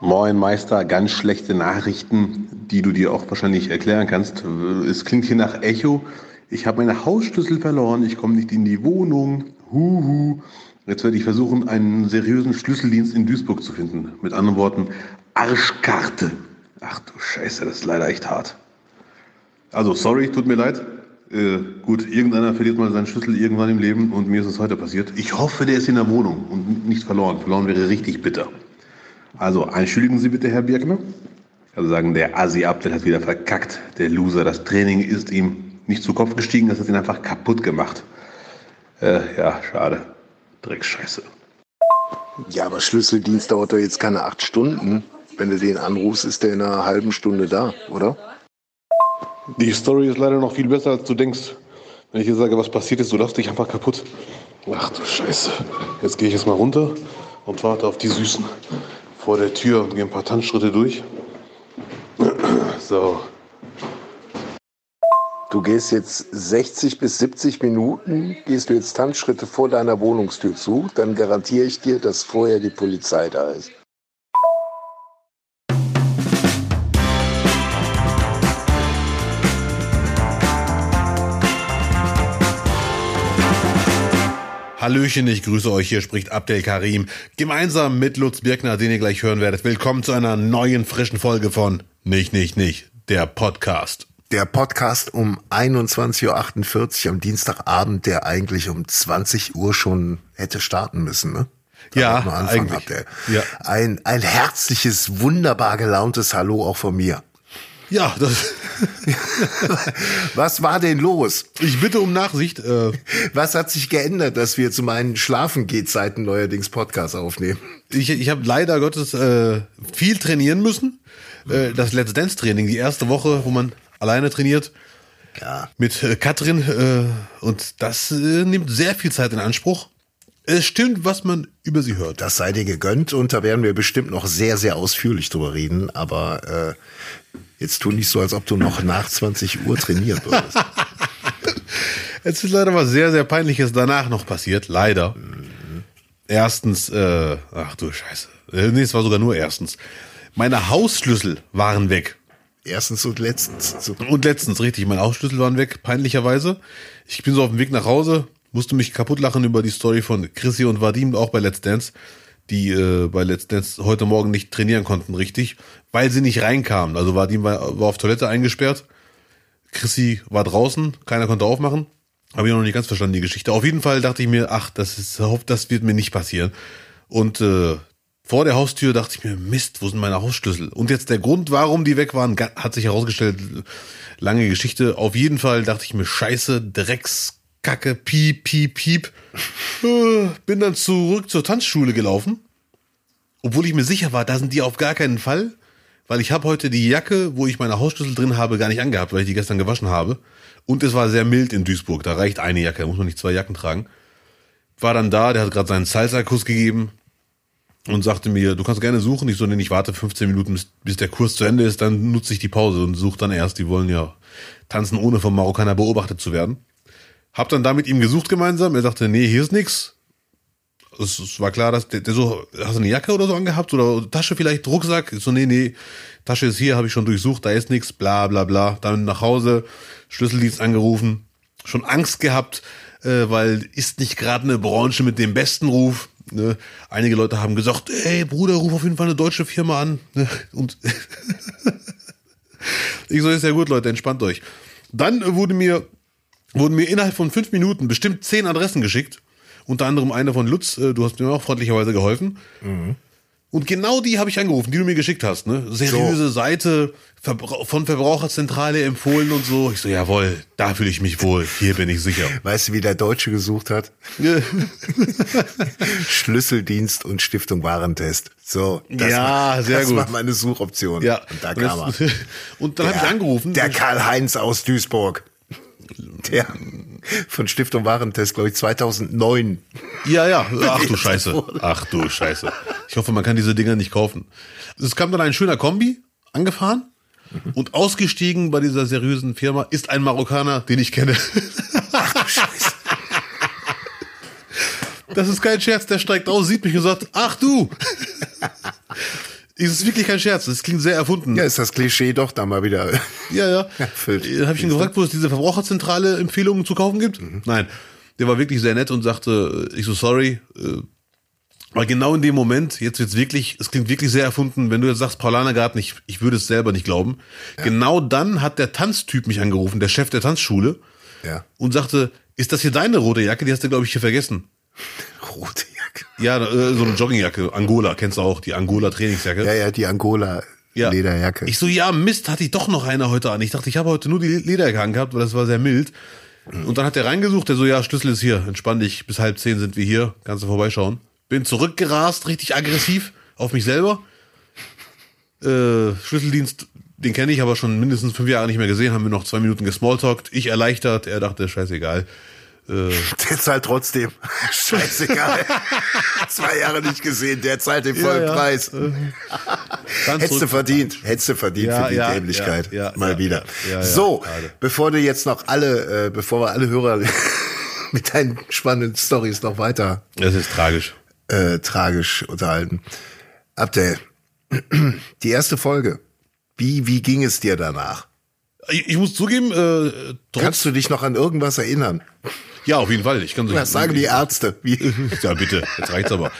Moin Meister, ganz schlechte Nachrichten, die du dir auch wahrscheinlich erklären kannst. Es klingt hier nach Echo. Ich habe meine Hausschlüssel verloren, ich komme nicht in die Wohnung. Huhu. Jetzt werde ich versuchen, einen seriösen Schlüsseldienst in Duisburg zu finden. Mit anderen Worten, Arschkarte. Ach du Scheiße, das ist leider echt hart. Also, sorry, tut mir leid. Äh, gut, irgendeiner verliert mal seinen Schlüssel irgendwann im Leben und mir ist es heute passiert. Ich hoffe, der ist in der Wohnung und nicht verloren. Verloren wäre richtig bitter. Also, entschuldigen Sie bitte, Herr Birkner. Also sagen, der Asi-Abdel hat wieder verkackt. Der Loser, das Training ist ihm nicht zu Kopf gestiegen, das hat ihn einfach kaputt gemacht. Äh, ja, schade. Drecksscheiße. Ja, aber Schlüsseldienst dauert doch jetzt keine acht Stunden. Wenn du den anrufst, ist der in einer halben Stunde da, oder? Die Story ist leider noch viel besser, als du denkst. Wenn ich dir sage, was passiert ist, du lachst dich einfach kaputt. Ach du Scheiße. Jetzt gehe ich jetzt mal runter und warte auf die Süßen vor der Tür und gehe ein paar Tanzschritte durch. So. Du gehst jetzt 60 bis 70 Minuten, gehst du jetzt Tanzschritte vor deiner Wohnungstür zu, dann garantiere ich dir, dass vorher die Polizei da ist. Hallöchen, ich grüße euch. Hier spricht Abdel Karim. Gemeinsam mit Lutz Birkner, den ihr gleich hören werdet. Willkommen zu einer neuen, frischen Folge von Nicht, Nicht, Nicht, der Podcast. Der Podcast um 21.48 Uhr am Dienstagabend, der eigentlich um 20 Uhr schon hätte starten müssen, ne? Da Ja, eigentlich. Abdel. Ja. Ein, ein herzliches, wunderbar gelauntes Hallo auch von mir. Ja, das, Was war denn los? ich bitte um Nachsicht. Äh, Was hat sich geändert, dass wir zu meinen Schlafen-Geht-Zeiten neuerdings Podcasts aufnehmen? ich ich habe leider Gottes äh, viel trainieren müssen. Äh, das Let's Dance Training, die erste Woche, wo man alleine trainiert. Ja. mit äh, Katrin äh, und das äh, nimmt sehr viel Zeit in Anspruch. Es stimmt, was man über sie hört. Das sei dir gegönnt und da werden wir bestimmt noch sehr, sehr ausführlich drüber reden, aber äh, jetzt tu nicht so, als ob du noch nach 20 Uhr trainiert würdest. Es ist leider was sehr, sehr Peinliches danach noch passiert, leider. Erstens, äh, ach du Scheiße. Äh, nee, es war sogar nur erstens. Meine Hausschlüssel waren weg. Erstens und letztens. So. Und letztens, richtig, meine Hausschlüssel waren weg, peinlicherweise. Ich bin so auf dem Weg nach Hause, musste mich kaputt lachen über die Story von Chrissy und Vadim, auch bei Let's Dance, die äh, bei Let's Dance heute Morgen nicht trainieren konnten, richtig, weil sie nicht reinkamen. Also war, war auf Toilette eingesperrt, Chrissy war draußen, keiner konnte aufmachen. Habe ich noch nicht ganz verstanden, die Geschichte. Auf jeden Fall dachte ich mir, ach, das ist, das wird mir nicht passieren. Und äh, vor der Haustür dachte ich mir, Mist, wo sind meine Hausschlüssel? Und jetzt der Grund, warum die weg waren, hat sich herausgestellt, lange Geschichte. Auf jeden Fall dachte ich mir, scheiße, Dreckskacke, piep, piep, piep. Äh, Bin dann zurück zur Tanzschule gelaufen. Obwohl ich mir sicher war, da sind die auf gar keinen Fall. Weil ich habe heute die Jacke, wo ich meine Hausschlüssel drin habe, gar nicht angehabt, weil ich die gestern gewaschen habe. Und es war sehr mild in Duisburg. Da reicht eine Jacke, da muss man nicht zwei Jacken tragen. War dann da, der hat gerade seinen Salsa-Kuss gegeben und sagte mir, du kannst gerne suchen. Ich so, nee, ich warte 15 Minuten, bis der Kurs zu Ende ist, dann nutze ich die Pause und suche dann erst. Die wollen ja tanzen, ohne vom Marokkaner beobachtet zu werden. Hab dann da mit ihm gesucht gemeinsam. Er sagte, nee, hier ist nix. Es, es war klar, dass der, der so, hast du eine Jacke oder so angehabt oder Tasche vielleicht, Rucksack? Ich so, nee, nee, Tasche ist hier, habe ich schon durchsucht, da ist nix, bla bla bla. Dann nach Hause, Schlüsseldienst angerufen, schon Angst gehabt, äh, weil ist nicht gerade eine Branche mit dem besten Ruf. Ne? Einige Leute haben gesagt, ey Bruder, ruf auf jeden Fall eine deutsche Firma an. Ne? Und ich so, ist ja gut, Leute, entspannt euch. Dann wurde mir, wurden mir innerhalb von fünf Minuten bestimmt zehn Adressen geschickt. Unter anderem eine von Lutz, äh, du hast mir auch freundlicherweise geholfen. Und genau die habe ich angerufen, die du mir geschickt hast. Ne? Seriöse Seite, Verbra von Verbraucherzentrale empfohlen und so. Ich so, jawohl, da fühle ich mich wohl. Hier bin ich sicher. Weißt du, wie der Deutsche gesucht hat? Schlüsseldienst und Stiftung Warentest. So, das Ja, war, sehr das gut. war meine Suchoption. ja, Und da und kam er. das- Und dann habe ich angerufen. Der Karl-Heinz aus Duisburg. Der von Stiftung Warentest, glaube ich, 2009. Ja, ja. Ach du Scheiße. Ach du Scheiße. Ich hoffe, man kann diese Dinger nicht kaufen. Es kam dann ein schöner Kombi angefahren und ausgestiegen bei dieser seriösen Firma ist ein Marokkaner, den ich kenne. Scheiße. Das ist kein Scherz, der steigt aus, sieht mich und sagt, ach du. Es ist wirklich kein Scherz, das klingt sehr erfunden. Ja, ist das Klischee doch da mal wieder. Ja, ja. Erfüllt. Äh, Habe ich ihn gefragt, wo es diese Verbraucherzentrale Empfehlungen zu kaufen gibt? Nein. Der war wirklich sehr nett und sagte, äh, ich so sorry. äh, Aber genau in dem Moment, jetzt wird's wirklich, es klingt wirklich sehr erfunden, wenn du jetzt sagst, Paulaner Garten, ich, ich würde es selber nicht glauben. Genau dann hat der Tanztyp mich angerufen, der Chef der Tanzschule, Ja. und sagte, ist das hier deine rote Jacke? Die hast du, glaube ich, hier vergessen. Rote Jacke. Ja, äh, so eine Joggingjacke, Angola, kennst du auch, die Angola Trainingsjacke. Ja, ja, die Angola Ja. Lederjacke. Ich so, ja, Mist, hatte ich doch noch eine heute an. Ich dachte, ich habe heute nur die Lederjacke angehabt, weil das war sehr mild. Und dann hat der reingesucht, der so, ja, Schlüssel ist hier, entspann dich, bis halb zehn sind wir hier, kannst du vorbeischauen. Bin zurückgerast, richtig aggressiv, auf mich selber. Äh, Schlüsseldienst, den kenne ich aber schon mindestens fünf Jahre nicht mehr gesehen, haben wir noch zwei Minuten gesmalltalkt. Ich erleichtert, er dachte, scheißegal. Der zahlt trotzdem. Scheißegal. Zwei Jahre nicht gesehen, der zahlt den vollen Ja, ja. Preis. Dann Hättest du verdient. Hättest du verdient Ja, für die Dämlichkeit. Mal wieder. so, bevor du jetzt noch alle, äh, bevor wir alle Hörer mit deinen spannenden Stories noch weiter Das ist tragisch. äh, tragisch unterhalten. Abdel, die erste Folge. Wie, wie ging es dir danach? Ich, ich muss zugeben, äh, Kannst du dich noch an irgendwas erinnern? Ja, auf jeden Fall. Ich kann so Was sagen die Ärzte? Wie, Ja, bitte, jetzt reicht's aber.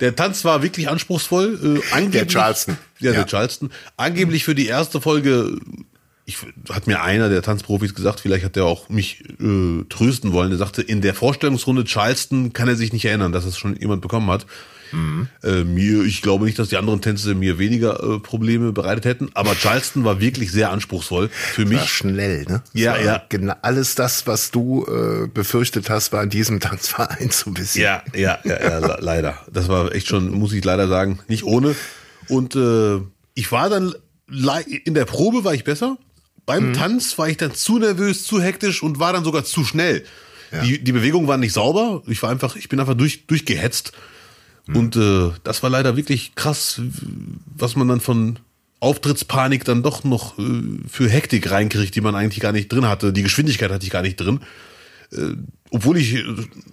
Der Tanz war wirklich anspruchsvoll. Äh, angeblich, Der Charleston. Ja, Ja. der Charleston. Angeblich für die erste Folge, ich, hat mir einer der Tanzprofis gesagt, vielleicht hat er auch mich äh, trösten wollen. Der sagte, in der Vorstellungsrunde Charleston kann er sich nicht erinnern, dass es schon jemand bekommen hat. Mhm. Äh, mir, ich glaube nicht, dass die anderen Tänze mir weniger äh, Probleme bereitet hätten, aber Charleston war wirklich sehr anspruchsvoll für mich. war schnell, ne? Ja, war ja. Genau alles das, was du äh, befürchtet hast, war in diesem Tanzverein so ein bisschen. Ja, ja, ja, ja le- leider. Das war echt schon, muss ich leider sagen, nicht ohne. Und äh, ich war dann in der Probe war ich besser. Beim Tanz war ich dann zu nervös, zu hektisch und war dann sogar zu schnell. Die, die Bewegungen waren nicht sauber. Ich war einfach, ich bin einfach durch, durchgehetzt. Und äh, das war leider wirklich krass, was man dann von Auftrittspanik dann doch noch äh, für Hektik reinkriegt, die man eigentlich gar nicht drin hatte. Die Geschwindigkeit hatte ich gar nicht drin obwohl ich äh,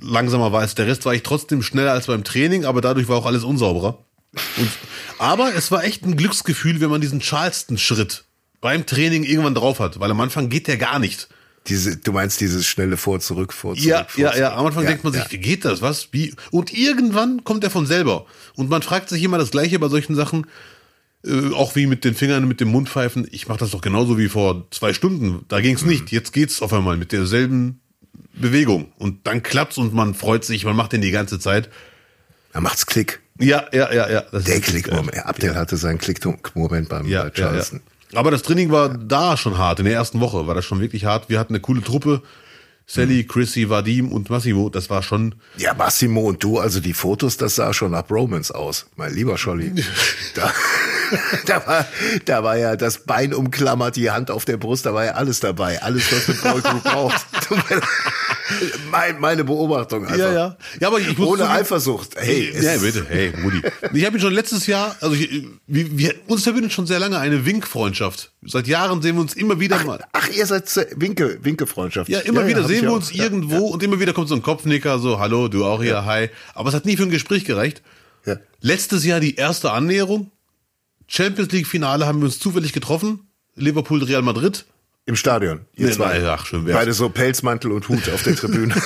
langsamer war als der Rest, war ich trotzdem schneller als beim Training, aber dadurch war auch alles unsauberer. Und, aber es war echt ein Glücksgefühl, wenn man diesen Charleston-Schritt beim Training irgendwann drauf hat, weil am Anfang geht der gar nicht. Diese, du meinst dieses schnelle Vor, zurück, vor, zurück. Ja, vor, ja, zurück. ja. Am Anfang Ja, denkt man sich, ja. wie geht das? Was? Wie? Und irgendwann kommt er von selber. Und man fragt sich immer das Gleiche bei solchen Sachen, äh, auch wie mit den Fingern, mit dem Mundpfeifen. Ich mache das doch genauso wie vor zwei Stunden. Da ging's nicht. Jetzt geht's auf einmal mit derselben Bewegung. Und dann klappt's und man freut sich. Man macht den die ganze Zeit. Da macht's Klick. Ja, ja, ja, ja. Der ist- Klick-Moment. Abdel hatte seinen Klick-Moment beim Ja, bei ja, ja. Charleston. Aber das Training war da schon hart. In der ersten Woche war das schon wirklich hart. Wir hatten eine coole Truppe. Sally, Chrissy, Vadim und Massimo. Das war schon Ja, Massimo und du, also die Fotos, das sah schon nach Romance aus, mein lieber Scholli. Da, da, war, da war ja das Bein umklammert, die Hand auf der Brust, da war ja alles dabei. Alles, was du brauchst. Mein, meine Beobachtung einfach. Ja, ja. Ja, aber ich Ohne zugeben- Eifersucht. Hey, ja, bitte. Hey, Rudi. Ich habe ihn schon letztes Jahr, also ich, wir, wir, uns verbindet schon sehr lange eine Wink-Freundschaft. Seit Jahren sehen wir uns immer wieder mal. Ach, ihr seid Winke, Winke-Freundschaft. Ja, immer wieder hab sehen wir uns irgendwo und immer wieder kommt so ein Kopfnicker, so, hallo, du auch hier, hi. Aber es hat nie für ein Gespräch gereicht. Ja. Letztes Jahr die erste Annäherung. Champions League Finale haben wir uns zufällig getroffen. Liverpool, Real Madrid. Im Stadion. Ihr Nee, zwei. nein, ach, schön wär's. Beide so Pelzmantel und Hut auf der Tribüne.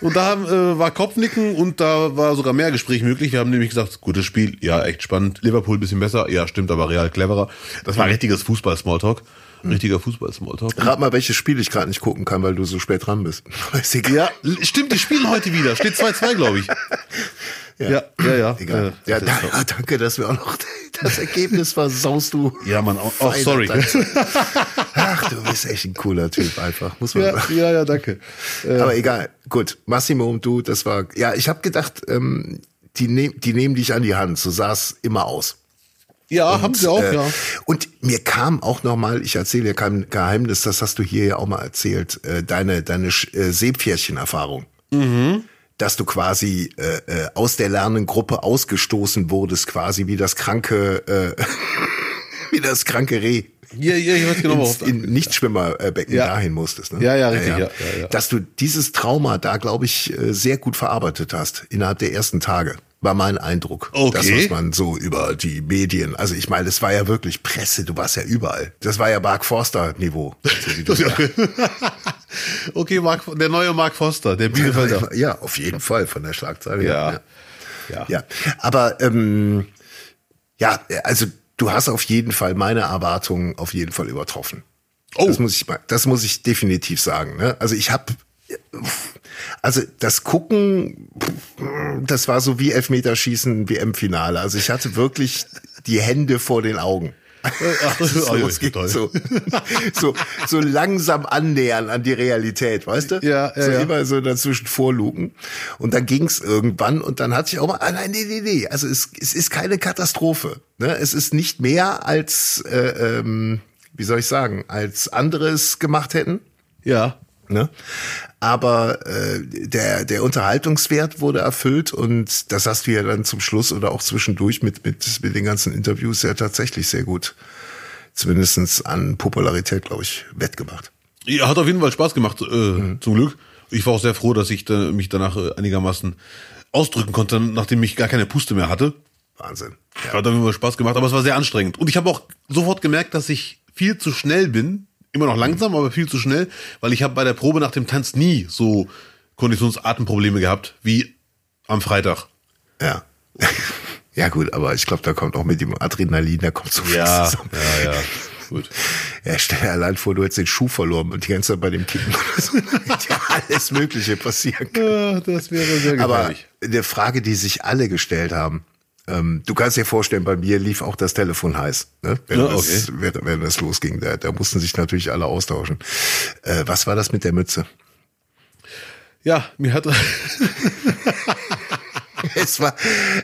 Und da haben, äh, war Kopfnicken und da war sogar mehr Gespräch möglich. Wir haben nämlich gesagt, gutes Spiel, ja, echt spannend. Liverpool bisschen besser, ja, stimmt, aber Real cleverer. Das war richtiges Fußball-Smalltalk. Richtiger Fußball-Smalltalk. Rat mal, welches Spiel ich gerade nicht gucken kann, weil du so spät dran bist. Ja, stimmt, die spielen heute wieder. Steht 2-2, glaube ich. Ja, ja, ja. Egal. Äh, ja, da, ah, danke, dass wir auch noch das Ergebnis versaust du. Ja, Mann, auch, auch Feiner sorry. Ach, du bist echt ein cooler Typ einfach, muss man Ja, sagen. ja, ja, danke. Aber egal, gut. Massimo und du, das war, ja, ich habe gedacht, ähm, die, nehm, die nehmen dich an die Hand, so sah es immer aus. Ja, haben sie auch, Äh, ja. Und mir kam auch noch mal, ich erzähle dir kein Geheimnis, das hast du hier ja auch mal erzählt, äh, deine deine äh, Seepferdchen-Erfahrung. Mhm. Dass du quasi äh, äh, aus der Lernengruppe ausgestoßen wurdest, quasi wie das kranke, äh, wie das kranke Reh. Ja, ja, ich weiß genau, ins, in Nichtschwimmerbecken Ja. dahin musstest. Ne? Ja, ja, richtig, ja, ja, ja. Dass du dieses Trauma da, glaube ich, äh, sehr gut verarbeitet hast innerhalb der ersten Tage. war mein Eindruck. Okay. Das, was man so über die Medien, also ich meine, es war ja wirklich Presse, du warst ja überall. Das war ja Mark Forster-Niveau. Wie du sagst. okay, Mark, der neue Mark Foster, der Bielefelder. ja, auf jeden Fall von der Schlagzeile. Ja. ja. Ja, aber ähm, ja, also du hast auf jeden Fall meine Erwartungen auf jeden Fall übertroffen. Oh. Das muss ich mal, das muss ich definitiv sagen. Ne? Also ich habe, also das Gucken, das war so wie Elfmeterschießen, WM-Finale. Also ich hatte wirklich die Hände vor den Augen. Ach, so, es ging toll. so, so, so langsam annähern an die Realität, weißt du? Ja, ja, so ja. immer so dazwischen vorlugen. Und dann ging's irgendwann und dann hatte ich auch mal, ah nein, nee, nee, nee. Also es, es ist keine Katastrophe. Ne? Es ist nicht mehr als, äh, ähm, wie soll ich sagen, als anderes gemacht hätten. Ja. Ne? Aber äh, der, der Unterhaltungswert wurde erfüllt und das hast du ja dann zum Schluss oder auch zwischendurch mit, mit, mit den ganzen Interviews ja tatsächlich sehr gut, zumindestens an Popularität, glaube ich, wettgemacht. Ja, hat auf jeden Fall Spaß gemacht, äh, zum Glück. Ich war auch sehr froh, dass ich da, mich danach äh, einigermaßen ausdrücken konnte, nachdem ich gar keine Puste mehr hatte. Wahnsinn. Hat auf jeden Fall Spaß gemacht, aber es war sehr anstrengend. Und ich habe auch sofort gemerkt, dass ich viel zu schnell bin. Immer noch langsam, aber viel zu schnell, weil ich habe bei der Probe nach dem Tanz nie so Konditionsatemprobleme gehabt wie am Freitag. Ja. Ja gut, aber ich glaube, da kommt auch mit dem Adrenalin, da kommt so viel Ja, zusammen. ja, ja. Gut. Ja, stell dir allein vor, du hättest den Schuh verloren und die ganze Zeit bei dem Kicken oder so. Ja alles Mögliche passieren können. Ja, das wäre sehr Aber gefährlich. eine Frage, die sich alle gestellt haben. Ähm, du kannst dir vorstellen, bei mir lief auch das Telefon heiß, ne? wenn, Ja, das, wenn, wenn das losging. Da, da mussten sich natürlich alle austauschen. Äh, was war das mit der Mütze? Ja, mir hat Es war,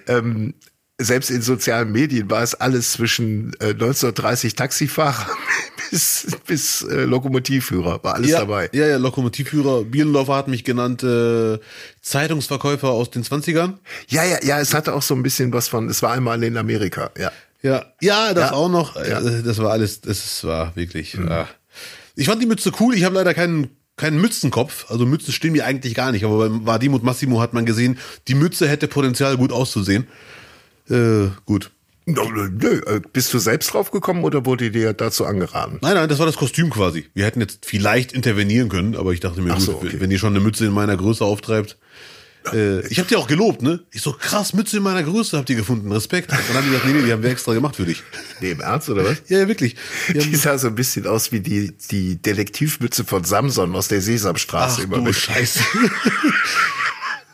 ähm, selbst in sozialen Medien war es alles zwischen äh, 1930 Taxifahrer bis, bis äh, Lokomotivführer, war alles ja, dabei. Ja, ja, Lokomotivführer. Bielenlofer hat mich genannt, äh, Zeitungsverkäufer aus den 20ern. Ja, ja, ja, es hatte auch so ein bisschen was von, es war einmal in Amerika, ja. Ja, ja, das Ja. auch noch. Ja. Mhm. Äh, Das war alles, das war wirklich. ah. Ich fand die Mütze cool. Ich habe leider keinen keinen Mützenkopf. Also Mützen stehen mir eigentlich gar nicht. Aber beim Vadim und Massimo hat man gesehen, die Mütze hätte Potenzial gut auszusehen. Äh, gut. Äh, Bist du selbst drauf gekommen oder wurde dir dazu angeraten? Nein, nein, das war das Kostüm quasi. Wir hätten jetzt vielleicht intervenieren können, aber ich dachte mir, gut, so, okay. wenn die schon eine Mütze in meiner Größe auftreibt. Äh, ich habe die auch gelobt, ne? Ich so, krass, Mütze in meiner Größe habt ihr gefunden, Respekt. Und dann haben die gesagt, nee, nee, die haben wir extra gemacht für dich. Nee, im Ernst, oder was? Ja, ja wirklich. Die Die sah so ein bisschen aus wie die, die Detektivmütze von Samson aus der Sesamstraße. ach immer du mit. Scheiße.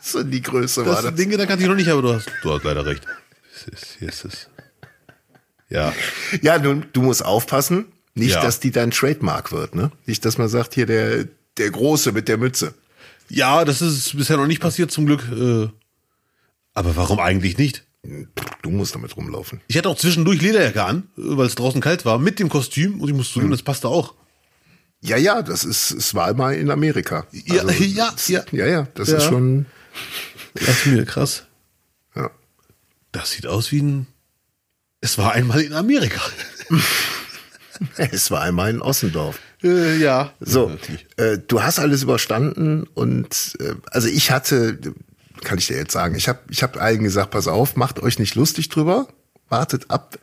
So in die Größe war Das das. Ding, da kannte ich noch nicht, aber du hast, du hast leider recht. Ist, ist es. Ja. Ja, nun, du musst aufpassen, nicht, Ja. dass die dein Trademark wird, ne? Nicht, dass man sagt, hier der, der Große mit der Mütze. Ja, das ist bisher noch nicht passiert, zum Glück. Äh, aber warum eigentlich nicht? Du musst damit rumlaufen. Ich hatte auch zwischendurch Lederjacke an, weil es draußen kalt war, mit dem Kostüm und ich musste zugeben, das passte auch. Ja, ja, das ist, es war mal in Amerika. Ja, ja, das, ja. ja, ja, das Ja. ist schon, Lass mir, krass. Das sieht aus wie ein. Es war einmal in Amerika. Es war einmal in Ossendorf. Äh, ja. So, äh, du hast alles überstanden und äh, also ich hatte, kann ich dir jetzt sagen, ich habe ich hab allen gesagt, pass auf, macht euch nicht lustig drüber, wartet ab,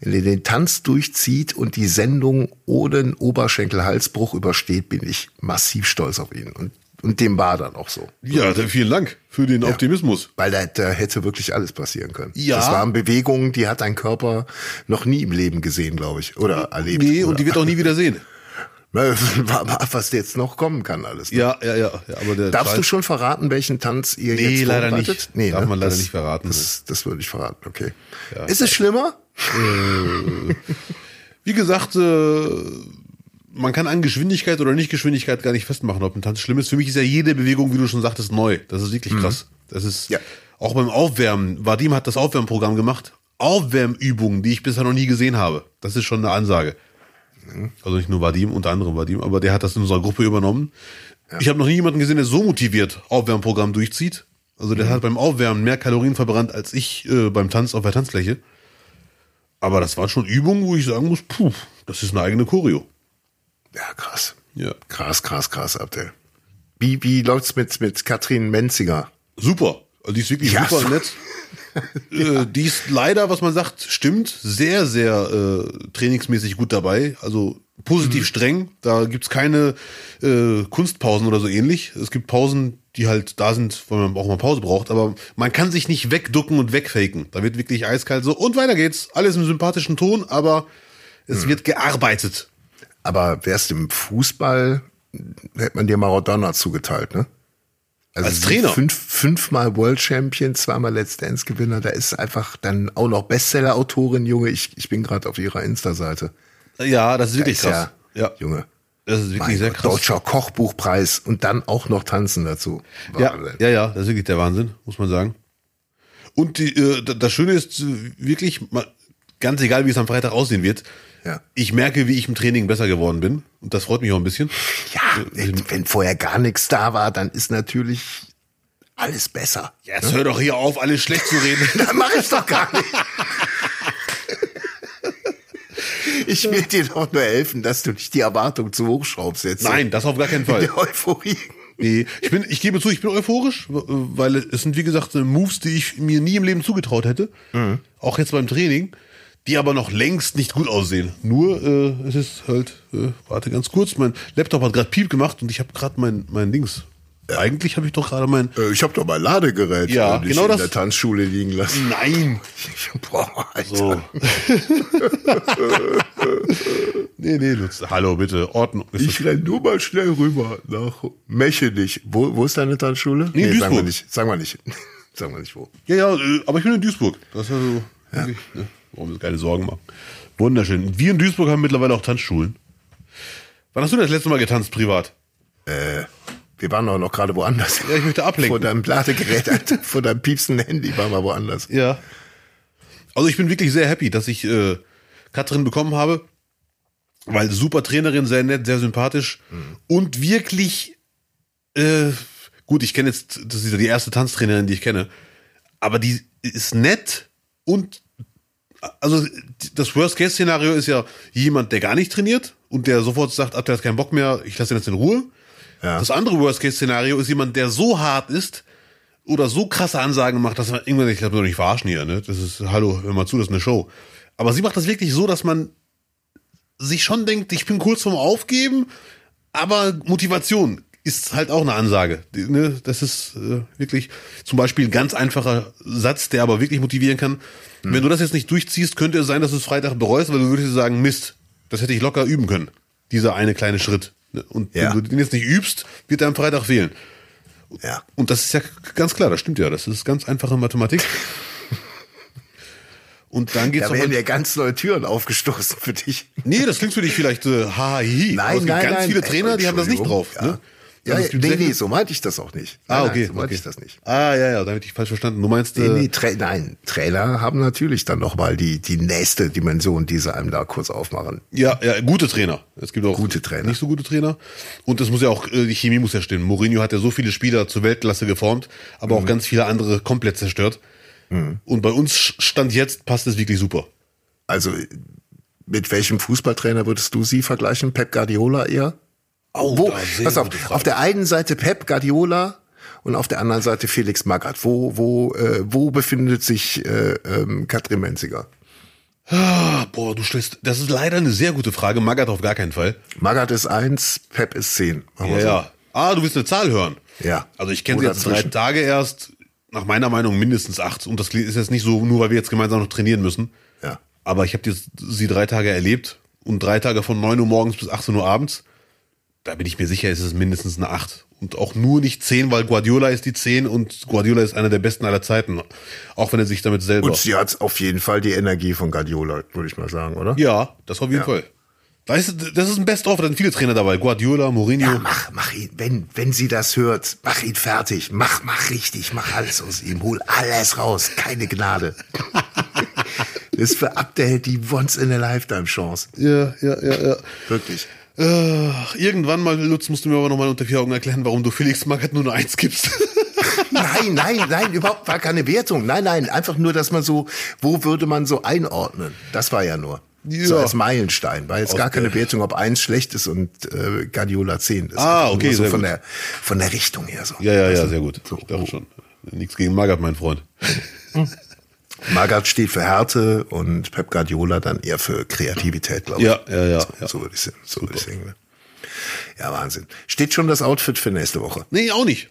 wenn ihr den Tanz durchzieht und die Sendung ohne einen Oberschenkelhalsbruch übersteht, bin ich massiv stolz auf ihn und und dem war dann auch so. Ja, dann vielen Dank für den Optimismus. Weil da, da hätte wirklich alles passieren können. Ja. Das waren Bewegungen, die hat dein Körper noch nie im Leben gesehen, glaube ich. Oder erlebt. Nee, und oder, die wird auch nie wieder sehen. was jetzt noch kommen kann alles. ne? Ja, ja, ja. ja aber der Darfst du Charles- schon verraten, welchen Tanz ihr Nee, jetzt leider nicht. Nee, Darf ne? man leider das, nicht verraten, Das, das würde ich verraten, okay. Ist es schlimmer? Wie gesagt, äh, man kann an Geschwindigkeit oder Nicht-Geschwindigkeit gar nicht festmachen, ob ein Tanz schlimm ist. Für mich ist ja jede Bewegung, wie du schon sagtest, neu. Das ist wirklich krass. Das ist Ja. auch beim Aufwärmen. Vadim hat das Aufwärmprogramm gemacht. Aufwärmübungen, die ich bisher noch nie gesehen habe. Das ist schon eine Ansage. Also nicht nur Vadim, unter anderem Vadim, aber der hat das in unserer Gruppe übernommen. Ich habe noch nie jemanden gesehen, der so motiviert Aufwärmprogramm durchzieht. Also der hat beim Aufwärmen mehr Kalorien verbrannt als ich äh, beim Tanz auf der Tanzfläche. Aber das waren schon Übungen, wo ich sagen muss, puh, das ist eine eigene Choreo. Ja, krass. Ja. Krass, krass, krass, Abdel. Wie, wie läuft's mit, mit Katrin Menziger? Super. Also die ist wirklich Ja, super nett. Äh, die ist leider, was man sagt, stimmt, sehr, sehr äh, trainingsmäßig gut dabei. Also positiv streng. Da gibt's keine äh, Kunstpausen oder so ähnlich. Es gibt Pausen, die halt da sind, weil man auch mal Pause braucht. Aber man kann sich nicht wegducken und wegfaken. Da wird wirklich eiskalt so und weiter geht's. Alles im sympathischen Ton, aber es wird gearbeitet. Aber wärst im Fußball, hätte man dir Maradona zugeteilt, ne? Also Als Trainer? Fünf, fünfmal World Champion, zweimal Let's Dance Gewinner, da ist einfach dann auch noch Bestseller-Autorin, Junge. Ich, ich bin gerade auf ihrer Insta-Seite. Ja, das ist Da wirklich ist krass. Ja, Ja, Junge. das ist wirklich Mein sehr krass. Deutscher Kochbuchpreis und dann auch noch tanzen dazu. Ja, ja, ja, das ist wirklich der Wahnsinn, muss man sagen. Und die, äh, das Schöne ist wirklich, mal, ganz egal, wie es am Freitag aussehen wird, Ja. ich merke, wie ich im Training besser geworden bin. Und das freut mich auch ein bisschen. Ja, wenn vorher gar nichts da war, dann ist natürlich alles besser. Jetzt hör doch hier auf, alles schlecht zu reden. Das mache ich doch gar nicht. Ich will dir doch nur helfen, dass du nicht die Erwartung zu hoch schraubst jetzt. Nein, das auf gar keinen Fall. Der Euphorie. Nee, ich bin, ich gebe zu, ich bin euphorisch, weil es sind wie gesagt Moves, die ich mir nie im Leben zugetraut hätte. Auch jetzt beim Training, die aber noch längst nicht gut aussehen. Nur äh, es ist halt, äh, warte ganz kurz, mein Laptop hat gerade Piep gemacht und ich habe gerade mein mein Dings. Eigentlich habe ich doch gerade mein. Äh, Ich habe doch mein Ladegerät Ja, äh, nicht genau in das- der Tanzschule liegen lassen. Nein. Boah, Alter. So. nee, nee, Lutz. Hallo, bitte. Ordnung. Ist Ich renn nur mal schnell rüber nach Mechenich. Wo, wo ist deine Tanzschule? Nee, in sagen wir nicht. Sagen wir nicht. sagen wir nicht wo. Ja, ja, äh, aber ich bin in Duisburg. Das ist also wirklich, ne, warum wir uns keine Sorgen machen. Wunderschön. Wir in Duisburg haben mittlerweile auch Tanzschulen. Wann hast du das letzte Mal getanzt privat? Wir waren doch noch gerade woanders. Ja, ich möchte ablenken. Vor deinem Ladegerät, vor deinem piepsenden Handy waren wir woanders. Ja. Also ich bin wirklich sehr happy, dass ich äh, Katrin bekommen habe, weil super Trainerin, sehr nett, sehr sympathisch und wirklich äh, gut. Ich kenne jetzt, das ist ja die erste Tanztrainerin, die ich kenne, aber die ist nett und also das Worst-Case-Szenario ist ja jemand, der gar nicht trainiert und der sofort sagt, ab der hat keinen Bock mehr, ich lasse ihn jetzt in Ruhe. Ja. Das andere Worst-Case-Szenario ist jemand, der so hart ist oder so krasse Ansagen macht, dass man irgendwann, ich glaube, nicht verarschen hier, ne? Das ist, hallo, hör mal zu, das ist eine Show. Aber sie macht das wirklich so, dass man sich schon denkt, ich bin kurz vorm Aufgeben, aber Motivation ist halt auch eine Ansage. Ne? Das ist äh, wirklich zum Beispiel ein ganz einfacher Satz, der aber wirklich motivieren kann. Hm. Wenn du das jetzt nicht durchziehst, könnte es sein, dass du es Freitag bereust, weil du würdest sagen, Mist, das hätte ich locker üben können. Dieser eine kleine Schritt. Ne? Und Ja. wenn du den jetzt nicht übst, wird er am Freitag fehlen. Ja. Und das ist ja ganz klar, das stimmt ja. Das ist ganz einfache Mathematik. Und dann geht's Da werden ja ganz neue Türen aufgestoßen für dich. Nee, das klingt für dich vielleicht äh, ha, hi. Aber es gibt ganz viele Trainer, die haben das nicht drauf. Ja, Ne? Ja, Also nee, nee, so meinte ich das auch nicht. Ah, Nein, okay. Nein, so meinte okay. ich das nicht. Ah, ja, ja, da habe ich falsch verstanden. Du meinst, Nee, äh, nee, Tra nein, Trailer haben natürlich dann nochmal die, die nächste Dimension, die sie einem da kurz aufmachen. ja, ja, gute Trainer. Es gibt auch Gute Trainer. nicht so gute Trainer. Und es muss ja auch, äh, die Chemie muss ja stimmen. Mourinho hat ja so viele Spieler zur Weltklasse geformt, aber Mhm. auch ganz viele andere komplett zerstört. Und bei uns stand jetzt, passt es wirklich super. Also mit welchem Fußballtrainer würdest du sie vergleichen? Pep Guardiola eher? Oh, Wo, pass auf, auf der einen Seite Pep Guardiola und auf der anderen Seite Felix Magath. Wo, wo, äh, wo befindet sich äh, ähm, Katrin Menziger? Ah, boah, du stellst, das ist leider eine sehr gute Frage. Magath auf gar keinen Fall. Magath ist eins, Pep ist zehn. Ja, so. ja. Ah, du willst eine Zahl hören. Ja. Also ich kenne sie jetzt drei. Tage erst, nach meiner Meinung mindestens acht. Und das ist jetzt nicht so, nur weil wir jetzt gemeinsam noch trainieren müssen. Ja. Aber ich habe jetzt sie drei Tage erlebt und drei Tage von 9 Uhr morgens bis 18 Uhr abends. Da bin ich mir sicher, ist es mindestens eine 8. Und auch nur nicht 10, weil Guardiola ist die 10 und Guardiola ist einer der besten aller Zeiten. Auch wenn er sich damit selber. Und sie hat auf jeden Fall die Energie von Guardiola, würde ich mal sagen, oder? ja, das auf jeden Ja. Fall. Weißt du, das ist ein Best-of, da sind viele Trainer dabei. Guardiola, Mourinho. Ja, mach, mach ihn, wenn, wenn sie das hört, mach ihn fertig, mach, mach richtig, mach alles aus ihm, hol alles raus, keine Gnade. das ist für Abdel die once in a lifetime Chance. Ja, ja, ja, ja. Wirklich. Äh, irgendwann mal, Lutz, musst du mir aber nochmal unter vier Augen erklären, warum du Felix Magath nur eine Eins gibst. Nein, nein, nein, überhaupt war keine Wertung. Nein, nein, einfach nur, dass man so, wo würde man so einordnen? Das war ja nur. Ja. So als Meilenstein. War jetzt gar keine Wertung, ob eins schlecht ist und äh, Guardiola zehn ist. Ah, okay, nur so sehr von gut. der, von der Richtung her so. ja, ja, ja, Also, sehr gut. So, Ich dachte schon. Nichts gegen Magath, mein Freund. Magath steht für Härte und Pep Guardiola dann eher für Kreativität, glaube ich. Ja, ja, ja. So, ja. so würde ich sehen. So würde ich sehen. Ja, Wahnsinn. Steht schon das Outfit für nächste Woche? Nee, auch nicht.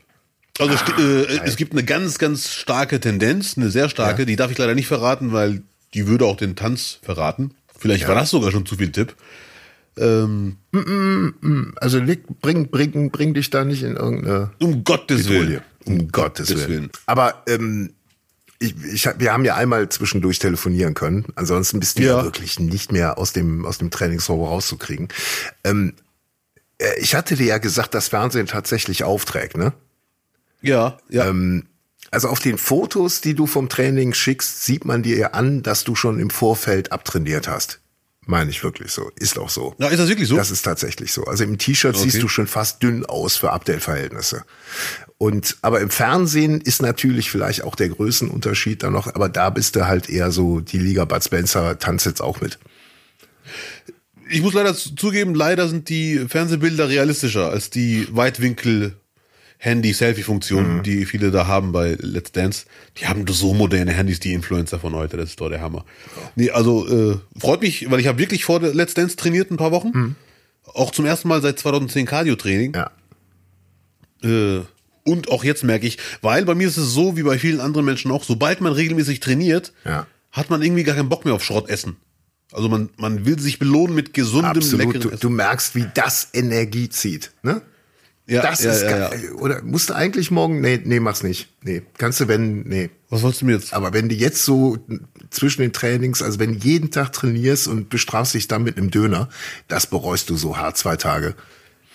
Also ste- äh, es gibt eine ganz, ganz starke Tendenz, eine sehr starke, die darf ich leider nicht verraten, weil die würde auch den Tanz verraten. Vielleicht war das sogar schon zu viel Tipp. Ähm, Also leg- bring, bring, bring dich da nicht in irgendeine um Gottes Willen. Folie. Um Gottes Gottes Willen. Willen. Aber ähm, ich, ich, wir haben ja einmal zwischendurch telefonieren können. Ansonsten bist du ja, Ja. wirklich nicht mehr aus dem, aus dem Trainingsraum rauszukriegen. Ähm, äh, ich hatte dir ja gesagt, dass Fernsehen tatsächlich aufträgt, ne? Ja, ja. Ähm, also auf den Fotos, die du vom Training schickst, sieht man dir ja an, dass du schon im Vorfeld abtrainiert hast. Meine ich wirklich so. Ist auch so. Na, ist das wirklich so? Das ist tatsächlich so. Also im T-Shirt siehst Okay. du schon fast dünn aus für Abdel-Verhältnisse. Und, aber im Fernsehen ist natürlich vielleicht auch der Größenunterschied da noch, aber da bist du halt eher so, die Liga Bud Spencer tanzt jetzt auch mit. Ich muss leider zu- zugeben, leider sind die Fernsehbilder realistischer als die Weitwinkel Handy-Selfie-Funktion, die viele da haben bei Let's Dance. Die haben so moderne Handys, die Influencer von heute. Das ist doch der Hammer. Nee, also äh, freut mich, weil ich habe wirklich vor Let's Dance trainiert ein paar Wochen. Auch zum ersten Mal seit 2010 Cardio-Training. Ja. Äh, und auch jetzt merke ich, weil bei mir ist es so, wie bei vielen anderen Menschen auch, sobald man regelmäßig trainiert, Ja. hat man irgendwie gar keinen Bock mehr auf Schrottessen. Also man, man will sich belohnen mit gesundem, Absolut. leckeren Du, Essen. du merkst, wie das Energie zieht, ne? Ja, das ja, ist ja, geil. ja. Oder musst du eigentlich morgen? Nee, nee, mach's nicht. Nee. Kannst du, wenn, nee. Was wolltest du mir jetzt? Aber wenn du jetzt so zwischen den Trainings, also wenn du jeden Tag trainierst und bestrafst dich dann mit einem Döner, das bereust du so hart zwei Tage.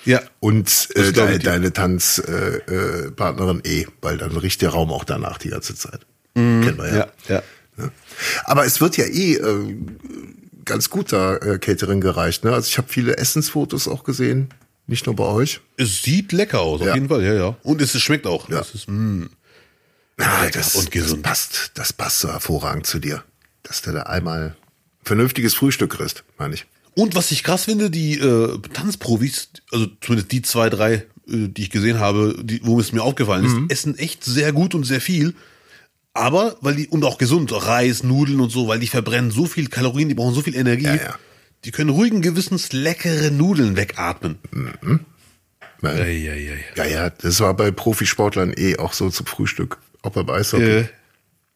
Ja. Und äh, deine, deine Tanzpartnerin äh, Partnerin eh, weil dann riecht der Raum auch danach die ganze Zeit. Mhm. Kennen wir ja. Ja, ja. Ne? Aber es wird ja eh äh, ganz gut da äh, Catering gereicht. Ne? Also ich habe viele Essensfotos auch gesehen, nicht nur bei euch. Es sieht lecker aus, auf Ja. jeden Fall, ja, ja. Und es schmeckt auch. Ja. Es ist, mm. Ah, lecker das, und gesund. das passt, das passt so hervorragend zu dir, dass du da einmal vernünftiges Frühstück kriegst, meine ich. Und was ich krass finde, die äh, Tanzprofis, also zumindest die zwei, drei, äh, die ich gesehen habe, die, wo es mir aufgefallen ist, Mhm. essen echt sehr gut und sehr viel. Aber, weil die, und auch gesund, Reis, Nudeln und so, weil die verbrennen so viel Kalorien, die brauchen so viel Energie. Ja, ja. Die können ruhigen Gewissens leckere Nudeln wegatmen. Weil- Eieiei. Ja, ja, das war bei Profisportlern eh auch so zum Frühstück, auch beim Eishockey.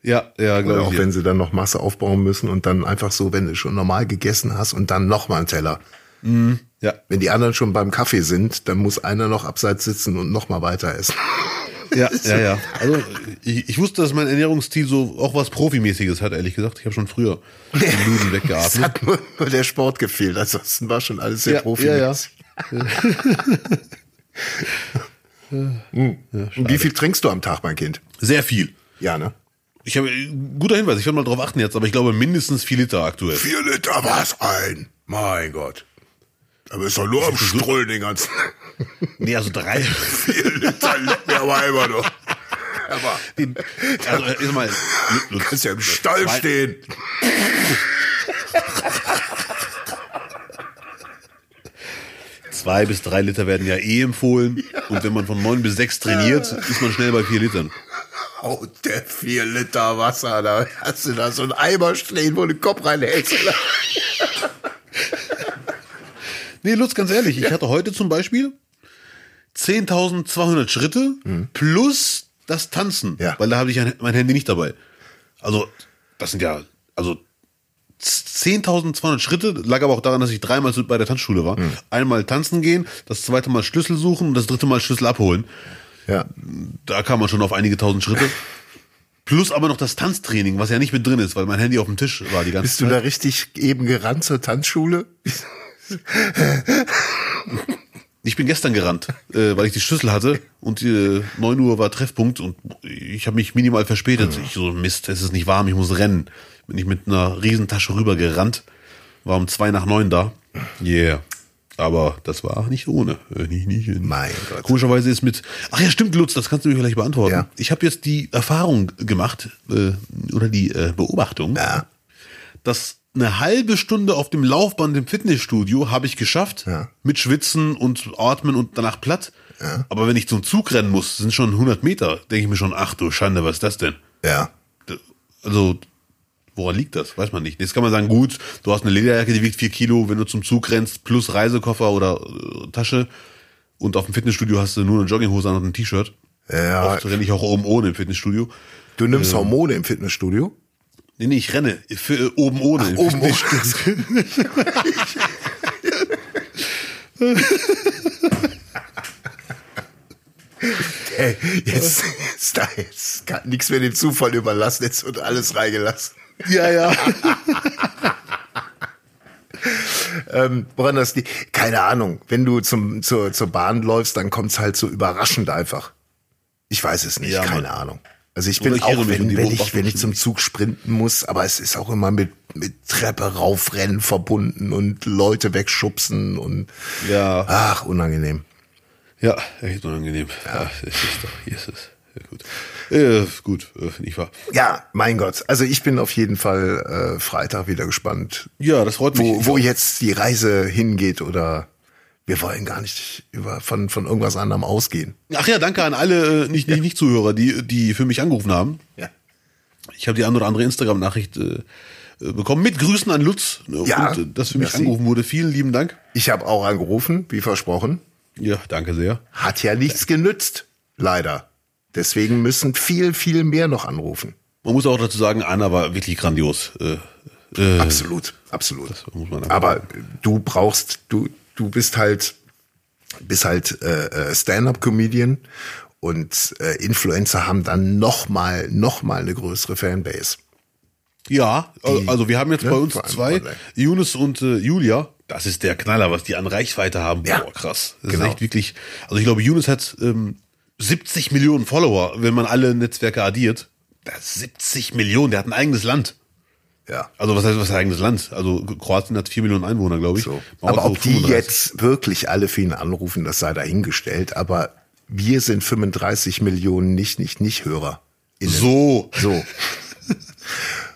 Ja, ja, glaube auch ich. wenn sie dann noch Masse aufbauen müssen und dann einfach so, wenn du schon normal gegessen hast und dann noch mal einen Teller. ja. Wenn die anderen schon beim Kaffee sind, dann muss einer noch abseits sitzen und noch mal weiter essen. Ja, ja, ja. Also ich, ich wusste, dass mein Ernährungsstil so auch was Profimäßiges hat, ehrlich gesagt. Ich habe schon früher die Nudeln Es weggeatmet. hat nur, nur der Sport gefehlt, ansonsten war schon alles sehr Ja, profimäßig. Hm. Und wie viel trinkst du am Tag, mein Kind? Sehr viel. Ja, ne? Ich habe guter Hinweis, ich werde mal drauf achten jetzt, aber ich glaube mindestens vier Liter aktuell. Vier Liter was ein. Mein Gott. Da bist du nur am Strullen den ganzen. Nee, also drei. Vier Liter leck mir aber immer noch. Aber Also äh, ist mal, du kannst ja im Stall Zwei- stehen. zwei bis drei Liter werden ja eh empfohlen. Und wenn man von neun bis sechs trainiert, ist man schnell bei vier Litern. Haut der vier Liter Wasser, da hast du da so einen Eimer stehen, wo du den Kopf reinhältst. Nee, Lutz, ganz ehrlich, ich hatte heute zum Beispiel 10.200 Schritte plus das Tanzen, Ja. weil da habe ich ein- mein Handy nicht dabei. Also, das sind ja, also 10.200 Schritte, lag aber auch daran, dass ich dreimal bei der Tanzschule war. Einmal tanzen gehen, das zweite Mal Schlüssel suchen und das dritte Mal Schlüssel abholen. Ja. Da kam man schon auf einige tausend Schritte. Plus aber noch das Tanztraining, was ja nicht mit drin ist, weil mein Handy auf dem Tisch war die ganze Bist du Zeit. da richtig eben gerannt zur Tanzschule? Ich bin gestern gerannt, äh, weil ich die Schlüssel hatte und äh, 9 Uhr war Treffpunkt und ich habe mich minimal verspätet. Ich so, Mist, es ist nicht warm, ich muss rennen. Bin ich mit einer Riesentasche rüber gerannt, war um zwei nach neun da. Yeah. Aber das war nicht ohne. Äh, nicht, nicht, Mein Gott. Komischerweise ist mit. Ach ja, stimmt, Lutz, das kannst du mir vielleicht beantworten. Ja. Ich habe jetzt die Erfahrung gemacht, äh, oder die äh, Beobachtung, Ja. dass eine halbe Stunde auf dem Laufband im Fitnessstudio habe ich geschafft. Ja. Mit Schwitzen und Atmen und danach platt. Aber wenn ich zum Zug rennen muss, sind schon 100 Meter, denke ich mir schon, ach du Schande, was ist das denn? Ja. Also, woran liegt das? Weiß man nicht. Jetzt kann man sagen, gut, du hast eine Lederjacke, die wiegt vier Kilo, wenn du zum Zug rennst, plus Reisekoffer oder äh, Tasche. Und auf dem Fitnessstudio hast du nur eine Jogginghose an und ein T-Shirt. Ja. Oft renne ich auch oben ohne im Fitnessstudio. Du nimmst Hormone im Fitnessstudio? Nee, nee, ich renne. Für, äh, oben ohne. im Oben ohne. Hey, jetzt ist da jetzt nichts mehr dem Zufall überlassen, jetzt wird alles reingelassen. Ja, ja. Ähm, woran das liegt? Keine Ahnung. Wenn du zum, zur, zur Bahn läufst, dann kommt's halt so überraschend einfach. Ich weiß es nicht, Ja, keine Mann. Ahnung. Also ich bin ich auch, wenn, wenn, ich, wenn ich zum Zug sprinten muss, aber es ist auch immer mit, mit Treppe raufrennen verbunden und Leute wegschubsen und Ja. ach, unangenehm. Ja, echt unangenehm. Ja, es ist doch, hier ist es. Ja, gut. Äh, gut, äh, nicht wahr. Ja, mein Gott. Also ich bin auf jeden Fall äh, Freitag wieder gespannt, Ja, das freut mich. wo, wo jetzt die Reise hingeht oder wir wollen gar nicht über von, von irgendwas anderem ausgehen. Ach ja, danke an alle äh, nicht, nicht, nicht Zuhörer, die, die für mich angerufen haben. Ja. Ich habe die eine oder andere Instagram-Nachricht äh, äh, bekommen mit Grüßen an Lutz, ne, Ja, und, äh, dass für mich merci. angerufen wurde. Vielen lieben Dank. Ich habe auch angerufen, wie versprochen. Ja, danke sehr. Hat ja nichts genützt, leider. Deswegen müssen viel, viel mehr noch anrufen. Man muss auch dazu sagen, Anna war wirklich grandios. Äh, äh, Absolut, absolut. Aber du brauchst, du, du bist halt, bist halt äh, äh, Stand-up-Comedian und äh, Influencer haben dann noch mal, noch mal eine größere Fanbase. Ja, Die- also wir haben jetzt ne, bei uns zwei. Yunus und äh, Julia. Das ist der Knaller, was die an Reichweite haben. Ja, Boah, krass. Das genau. ist echt wirklich. Also ich glaube, Yunus hat ähm, 70 Millionen Follower, wenn man alle Netzwerke addiert. Das ist 70 Millionen, der hat ein eigenes Land. Ja. Also was heißt was heißt eigenes Land? Also Kroatien hat 4 Millionen Einwohner, glaube ich. So. Aber ob die 35. jetzt wirklich alle für ihn anrufen, das sei dahingestellt. Aber wir sind 35 Millionen nicht, nicht, nicht Hörer. So. So.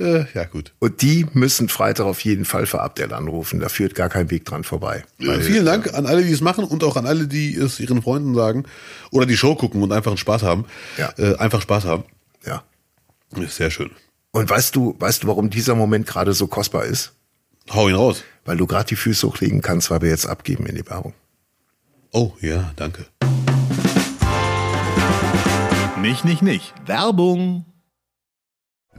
Äh, ja, gut. Und die müssen Freitag auf jeden Fall für Abdel anrufen. Da führt gar kein Weg dran vorbei. Äh, vielen Dank an alle, die es machen und auch an alle, die es ihren Freunden sagen oder die Show gucken und einfach einen Spaß haben. Ja. Äh, einfach Spaß haben. Ja. Ist sehr schön. Und weißt du, weißt du, warum dieser Moment gerade so kostbar ist? Hau ihn raus. Weil du gerade die Füße hochlegen kannst, weil wir jetzt abgeben in die Werbung. Oh, ja, danke. Nicht, nicht, nicht. Werbung.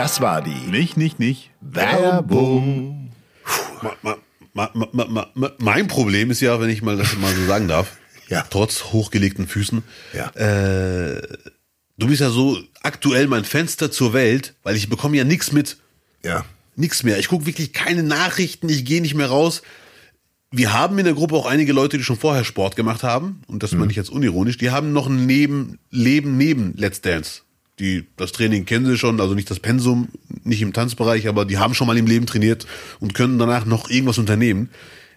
Das war die Nicht, nicht, nicht. Werbung. Ma, ma, ma, mein Problem ist ja, wenn ich mal das mal so sagen darf, Ja. trotz hochgelegten Füßen, Ja. äh, du bist ja so aktuell mein Fenster zur Welt, weil ich bekomme ja nichts mit. Ja. Nix mehr. Ich gucke wirklich keine Nachrichten, ich gehe nicht mehr raus. Wir haben in der Gruppe auch einige Leute, die schon vorher Sport gemacht haben, und das meine ich jetzt unironisch, die haben noch ein Leben, Leben neben Let's Dance. Die, das Training kennen sie schon, also nicht das Pensum, nicht im Tanzbereich, aber die haben schon mal im Leben trainiert und können danach noch irgendwas unternehmen.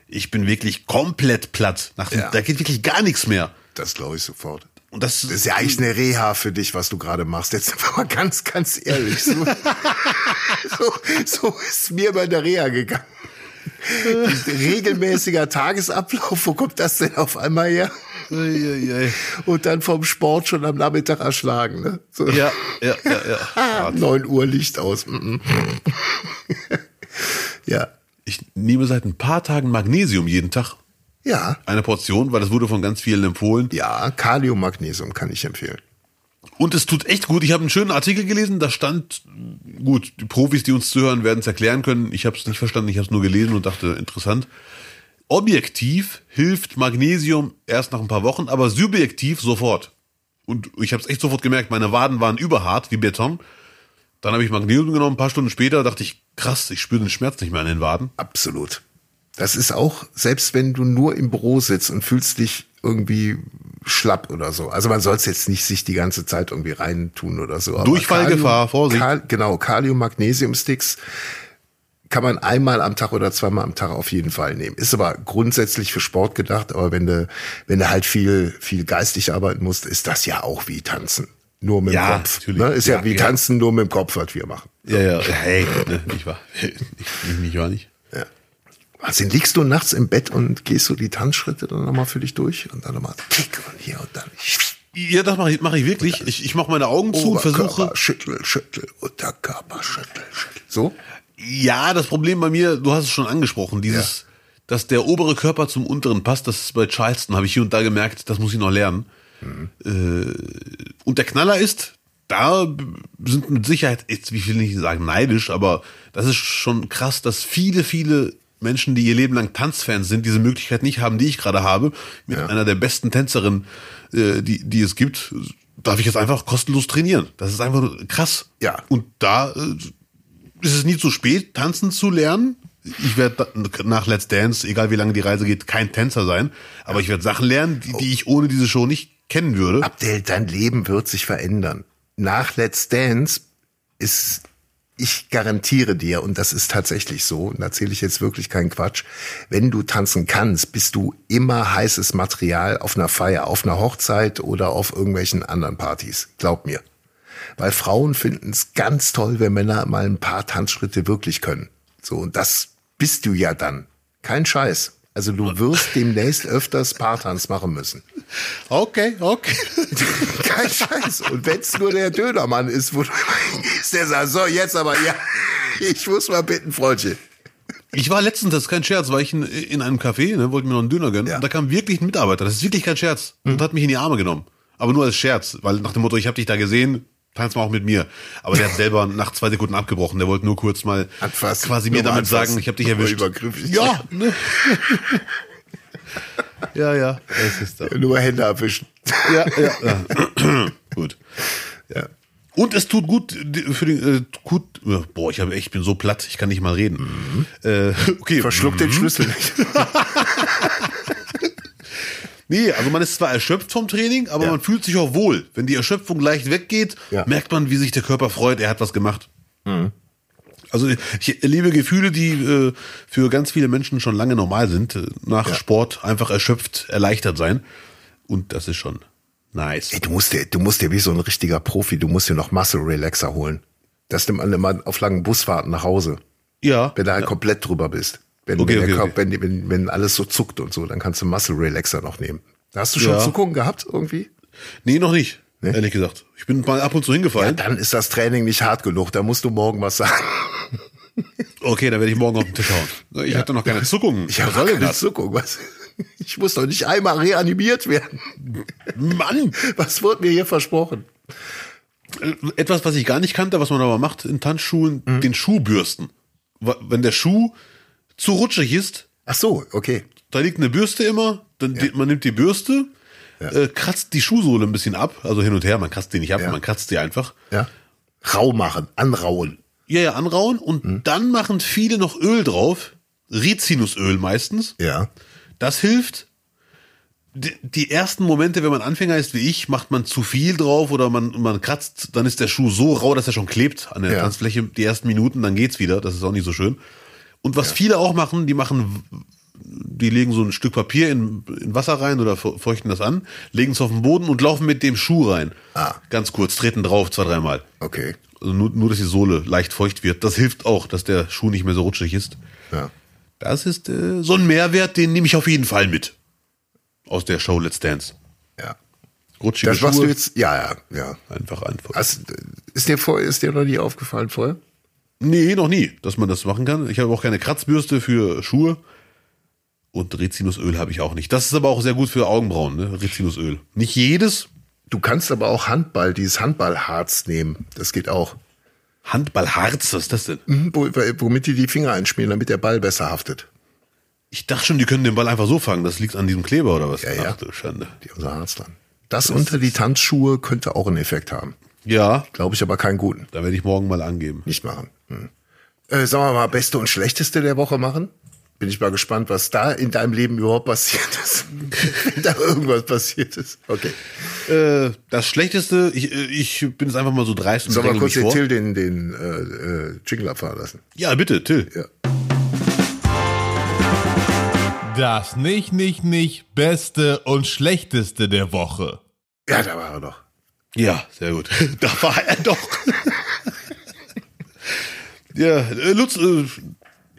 Ich bin wirklich komplett platt. Nach, Ja. Da geht wirklich gar nichts mehr. Das glaube ich sofort. Und das, Das ist ja eigentlich eine Reha für dich, was du gerade machst. Jetzt mal ganz, ganz ehrlich. So, so, so ist mir bei der Reha gegangen. Regelmäßiger Tagesablauf, wo kommt das denn auf einmal her? Und dann vom Sport schon am Nachmittag erschlagen. Ne? So. ja, ja, ja, ja. Ah, 9 Uhr Licht aus. Mhm. ja. Ich nehme seit ein paar Tagen Magnesium jeden Tag. Ja. Eine Portion, weil das wurde von ganz vielen empfohlen. Ja, Kaliummagnesium kann ich empfehlen. Und es tut echt gut. Ich habe einen schönen Artikel gelesen, da stand, gut, die Profis, die uns zuhören, werden es erklären können. Ich habe es nicht verstanden, ich habe es nur gelesen und dachte, interessant. Objektiv hilft Magnesium erst nach ein paar Wochen, aber subjektiv sofort. Und ich habe es echt sofort gemerkt, meine Waden waren überhart wie Beton. Dann habe ich Magnesium genommen, ein paar Stunden später dachte ich, krass, ich spüre den Schmerz nicht mehr an den Waden. Absolut. Das ist auch, selbst wenn du nur im Büro sitzt und fühlst dich irgendwie schlapp oder so. Also man soll es jetzt nicht sich die ganze Zeit irgendwie reintun oder so. aber Durchfallgefahr, Kalium- Vorsicht. Kal genau, Kalium-Magnesium-Sticks kann man einmal am Tag oder zweimal am Tag auf jeden Fall nehmen. Ist aber grundsätzlich für Sport gedacht, aber wenn du, wenn du halt viel, viel geistig arbeiten musst, ist das ja auch wie Tanzen. Nur mit Ja, dem Kopf. natürlich. Ne? Ist ja, Ja, wie ja. Tanzen nur mit dem Kopf, was wir machen. Ja, ja, hey, ne, nicht wahr. Nicht, nicht wahr, nicht. Ja. Also liegst du nachts im Bett und gehst so die Tanzschritte dann nochmal für dich durch und dann nochmal tick und hier und dann Ja, das mache ich, mach ich wirklich. Ich, ich mache meine Augen zu und versuche. schüttel, schüttel, Unterkörper, schüttel, schüttel. So? Ja, das Problem bei mir, du hast es schon angesprochen, dieses, dass der obere Körper zum unteren passt, das ist bei Charleston, habe ich hier und da gemerkt, das muss ich noch lernen. Äh, und der Knaller ist, da sind mit Sicherheit, jetzt, wie will ich nicht sagen, neidisch, aber das ist schon krass, dass viele, viele Menschen, die ihr Leben lang Tanzfans sind, diese Möglichkeit nicht haben, die ich gerade habe, mit einer der besten Tänzerinnen, äh, die, die es gibt, darf ich jetzt einfach kostenlos trainieren. Das ist einfach krass. Ja. Und da äh, ist es nie zu spät, tanzen zu lernen. Ich werde nach Let's Dance, egal wie lange die Reise geht, kein Tänzer sein. Aber ich werde Sachen lernen, die, die ich ohne diese Show nicht kennen würde. Abdel, dein Leben wird sich verändern. Nach Let's Dance ist, ich garantiere dir, und das ist tatsächlich so, und da erzähle ich jetzt wirklich keinen Quatsch, wenn du tanzen kannst, bist du immer heißes Material auf einer Feier, auf einer Hochzeit oder auf irgendwelchen anderen Partys. Glaub mir. Weil Frauen finden es ganz toll, wenn Männer mal ein paar Tanzschritte wirklich können. So, und das bist du ja dann. Kein Scheiß. Also du wirst demnächst öfters Paartanz machen müssen. Okay, okay. Kein Scheiß. Und wenn's nur der Dönermann ist, wo du hingehst, der sagt, so, jetzt aber, ja, ich muss mal bitten, Freundchen. Ich war letztens, das ist kein Scherz, war ich in, in einem Café, ne, wollte mir noch einen Döner gönnen. Ja. Und da kam wirklich ein Mitarbeiter, das ist wirklich kein Scherz. Und hat mich in die Arme genommen. Aber nur als Scherz, weil nach dem Motto, ich habe dich da gesehen, tanz mal auch mit mir. Aber der hat selber nach zwei Sekunden abgebrochen. Der wollte nur kurz mal Anfassen. quasi mir damit anfassen. sagen, ich habe dich erwischt. übergriffig. Ja, ne? ja, ja. Es ist da. Nur Hände abwischen. Ja, ja, ja. gut. Ja. Und es tut gut für den äh, gut. Boah, ich habe echt, ich bin so platt, ich kann nicht mal reden. Äh, okay. Verschluck den Schlüssel nicht. Nee, also man ist zwar erschöpft vom Training, aber Ja. man fühlt sich auch wohl. Wenn die Erschöpfung leicht weggeht, Ja. merkt man, wie sich der Körper freut, er hat was gemacht. Also ich erlebe Gefühle, die äh, für ganz viele Menschen schon lange normal sind. Äh, Nach Ja. Sport einfach erschöpft, erleichtert sein. Und das ist schon nice. Ey, du musst dir, du musst dir wie so ein richtiger Profi, du musst dir noch Muscle Relaxer holen. Das nimmt man immer auf langen Busfahrten nach Hause. Ja. Wenn du halt komplett drüber bist. Wenn, Okay, wenn, okay, Körper, okay. wenn, wenn, wenn alles so zuckt und so, dann kannst du Muscle Relaxer noch nehmen. Hast du schon Ja. Zuckungen gehabt irgendwie? Nee, noch nicht. Nee? Ehrlich gesagt. Ich bin mal ab und zu Ja, hingefallen. dann ist das Training nicht hart genug. Da musst du morgen was sagen. Okay, dann werde ich morgen auf den Tisch hauen. Ich hatte noch keine Zuckungen. Ich habe keine das? Zuckung. Was? Ich muss doch nicht einmal reanimiert werden. Mann! Was wurde mir hier versprochen? Etwas, was ich gar nicht kannte, was man aber macht in Tanzschulen, Mhm. den Schuh bürsten. Wenn der Schuh zu rutschig ist, Ach so, okay. da liegt eine Bürste immer, dann die, man nimmt die Bürste, äh, kratzt die Schuhsohle ein bisschen ab, also hin und her, man kratzt die nicht ab, Ja. man kratzt die einfach. Ja. Rau machen, anrauen. Ja, ja, anrauen und Mhm. dann machen viele noch Öl drauf, Rizinusöl meistens. Ja. Das hilft. Die, die ersten Momente, wenn man Anfänger ist wie ich, macht man zu viel drauf oder man, man kratzt, dann ist der Schuh so rau, dass er schon klebt an der Ja. Tanzfläche. Die ersten Minuten, dann geht's wieder. Das ist auch nicht so schön. Und was viele auch machen, die machen, die legen so ein Stück Papier in, in Wasser rein oder fe- feuchten das an, legen es auf den Boden und laufen mit dem Schuh rein. Ah. Ganz kurz, treten drauf, zwei, dreimal. Okay. Also nur, nur, dass die Sohle leicht feucht wird. Das hilft auch, dass der Schuh nicht mehr so rutschig ist. Ja. Das ist äh, so ein Mehrwert, den nehme ich auf jeden Fall mit. Aus der Show Let's Dance. Ja. Rutschige Das Schuhe. du jetzt, ja, ja, ja. Einfach einfach. Hast, ist dir vor, ist dir noch nie aufgefallen vorher? Nee, noch nie, dass man das machen kann. Ich habe auch keine Kratzbürste für Schuhe. Und Rizinusöl habe ich auch nicht. Das ist aber auch sehr gut für Augenbrauen, ne? Rizinusöl. Nicht jedes. Du kannst aber auch Handball, dieses Handballharz nehmen. Das geht auch. Handballharz, was ist das denn? Mhm, wo, womit die die Finger einschmieren, damit der Ball besser haftet. Ich dachte schon, die können den Ball einfach so fangen. Das liegt an diesem Kleber oder was? Ja, ja. Ach du Schande. Die so Harz dran. Das unter die Tanzschuhe könnte auch einen Effekt haben. Ja, Glaube ich aber keinen guten. da werde ich morgen mal angeben. Nicht machen. Hm. Äh, sagen wir mal, beste und schlechteste der Woche machen. Bin ich mal gespannt, was da in deinem Leben überhaupt passiert ist. Wenn da irgendwas passiert ist. Okay. Äh, das Schlechteste, ich, äh, ich bin jetzt einfach mal so dreist und Sollen wir kurz den vor. Till den, den äh, äh, Jingle abfahren lassen? Ja, bitte, Till. Ja. Das nicht, nicht, nicht Beste und Schlechteste der Woche. Ja, da war er doch. Ja, sehr gut. da war er doch. ja, äh, Lutz, äh,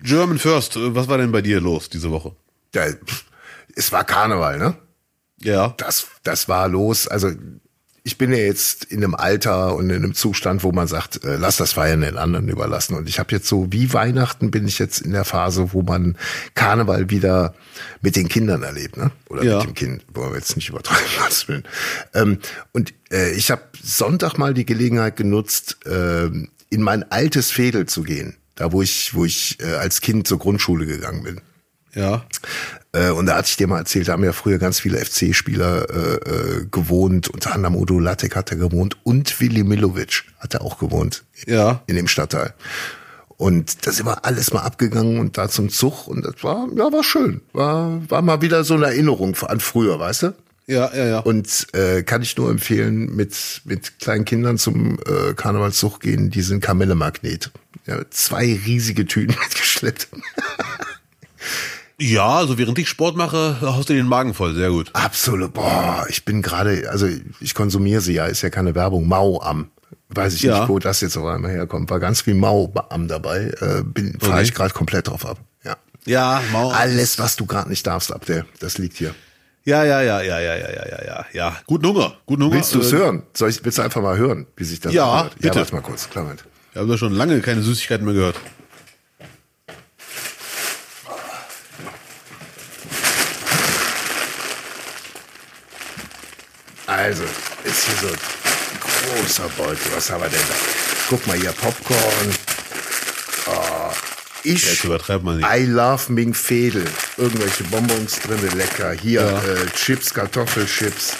German First, äh, was war denn bei dir los diese Woche? Ja, es war Karneval, ne? Ja. Das, das war los. Also ich bin ja jetzt in einem Alter und in einem Zustand, wo man sagt, äh, lass das Feiern den anderen überlassen. Und ich habe jetzt so wie Weihnachten bin ich jetzt in der Phase, wo man Karneval wieder mit den Kindern erlebt, ne? Oder Ja. mit dem Kind, wollen wir jetzt nicht übertreiben, Gottes Willen. Ähm, und äh, ich habe Sonntag mal die Gelegenheit genutzt, ähm, in mein altes Fädel zu gehen. Da wo ich, wo ich äh, als Kind zur Grundschule gegangen bin. Ja. Äh, und da hatte ich dir mal erzählt, da haben ja früher ganz viele FC-Spieler äh, äh, gewohnt. Unter anderem Udo Lattek hat er gewohnt und Willi Milovic hat er auch gewohnt Ja. in dem Stadtteil. Und da sind wir alles mal abgegangen und da zum Zug und das war, ja, war schön. War, war mal wieder so eine Erinnerung an früher, weißt du? Ja, ja, ja. Und äh, kann ich nur empfehlen, mit, mit kleinen Kindern zum äh, Karnevalszug gehen, die sind Kamelle-Magnet. Ja, zwei riesige Tüten mitgeschleppt. Ja, also während ich Sport mache, haust du den Magen voll. Sehr gut. Absolut. Boah, ich bin gerade, also ich konsumiere sie ja, ist ja keine Werbung. Mau am. Weiß ich Ja. nicht, wo das jetzt auf einmal herkommt. War ganz viel Mau am dabei. Äh, bin, fahre Okay. ich gerade komplett drauf ab. Ja. Ja, Mau. Alles, was du gerade nicht darfst, ab der, das liegt hier. Ja, ja, ja, ja, ja, ja, ja, ja, ja. Ja, guten Hunger. Guten Hunger. Willst du es Äh, hören? Soll ich, willst du einfach mal hören, wie sich das Ja, anhört? bitte. Ja, warte mal kurz. Klar, Moment. Wir haben ja schon lange keine Süßigkeiten mehr gehört. Also, ist hier so ein großer Beutel. Was haben wir denn da? Guck mal hier, Popcorn. Oh, ich, Jetzt übertreibt man nicht. I love Ming Fedel. Irgendwelche Bonbons drin, lecker. Hier Ja. äh, Chips, Kartoffelchips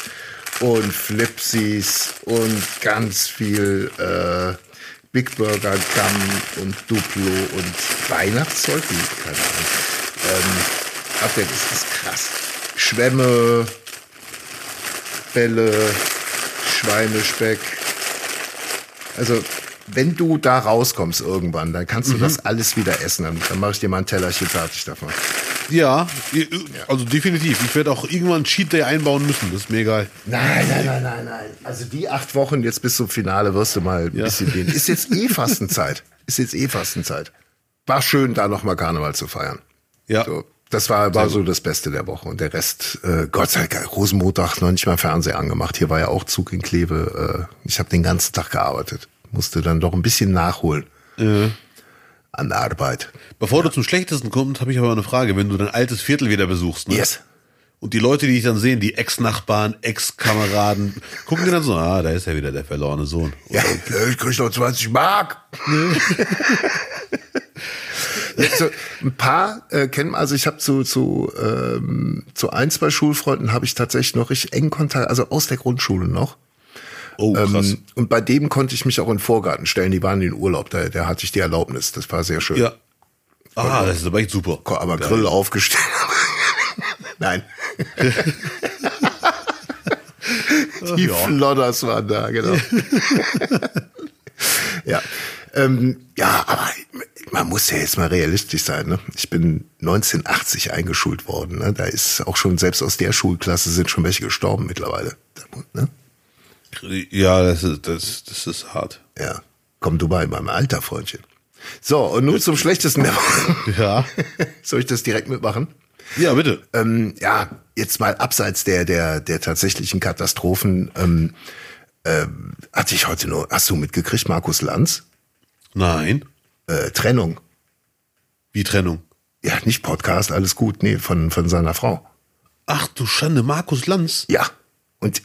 und Flipsies und ganz viel äh, Big Burger Gum und Duplo und Weihnachtszeug. Keine Ahnung. Ähm, das ist krass. Schwämme, Bälle, Schweinespeck. Also, wenn du da rauskommst irgendwann, dann kannst Mhm. du das alles wieder essen. Dann, dann mache ich dir mal ein Tellerchen fertig davon. Ja, also definitiv. Ich werde auch irgendwann einen Cheat Day einbauen müssen. Das ist mir egal. Nein, nein, nein, nein, nein. Also die acht Wochen jetzt bis zum Finale wirst du mal ein Ja. bisschen gehen. Ist jetzt eh Fastenzeit. Ist jetzt eh Fastenzeit. War schön, da nochmal Karneval zu feiern. Ja. So, das war, war so das Beste der Woche. Und der Rest, äh, Gott sei Dank, Rosenmontag noch nicht mal Fernseher angemacht. Hier war ja auch Zug in Kleve. Äh, ich habe den ganzen Tag gearbeitet. Musste dann doch ein bisschen nachholen an der Arbeit. Bevor du zum Schlechtesten kommst, habe ich aber eine Frage. Wenn du dein altes Viertel wieder besuchst, ne? Yes. Und die Leute, die dich dann sehen, die Ex-Nachbarn, Ex-Kameraden, gucken dir dann so, ah, da ist ja wieder der verlorene Sohn. Ja, ich krieg noch 20 Mark. So ein paar äh, kennen, also ich habe zu zu ähm, zu ein zwei Schulfreunden habe ich tatsächlich noch richtig engen Kontakt, also aus der Grundschule noch. Oh, krass. Ähm, und bei dem konnte ich mich auch in den Vorgarten stellen. Die waren in den Urlaub, da, da hatte ich die Erlaubnis. Das war sehr schön. ja. Ah, das ist aber echt super. Aber Grill aufgestellt. Nein. Die Ja. Flodders waren da, genau. ja. Ähm, ja, aber man muss ja jetzt mal realistisch sein. Ne? Ich bin 1980 eingeschult worden. Ne? Da ist auch schon, selbst aus der Schulklasse sind schon welche gestorben mittlerweile. Ne? Ja, das ist, das, das ist hart. Ja. Komm du mal in meinem Alter, Freundchen. So, und nun zum Schlechtesten der Woche. Ja. Soll ich das direkt mitmachen? Ja, bitte. Ähm, ja, jetzt mal abseits der, der, der tatsächlichen Katastrophen, ähm, ähm, hatte ich heute nur, hast du mitgekriegt, Markus Lanz? Nein. Äh, Trennung. Wie Trennung? Ja, nicht Podcast, alles gut, nee, von, von seiner Frau. Ach du Schande, Markus Lanz. Ja. Und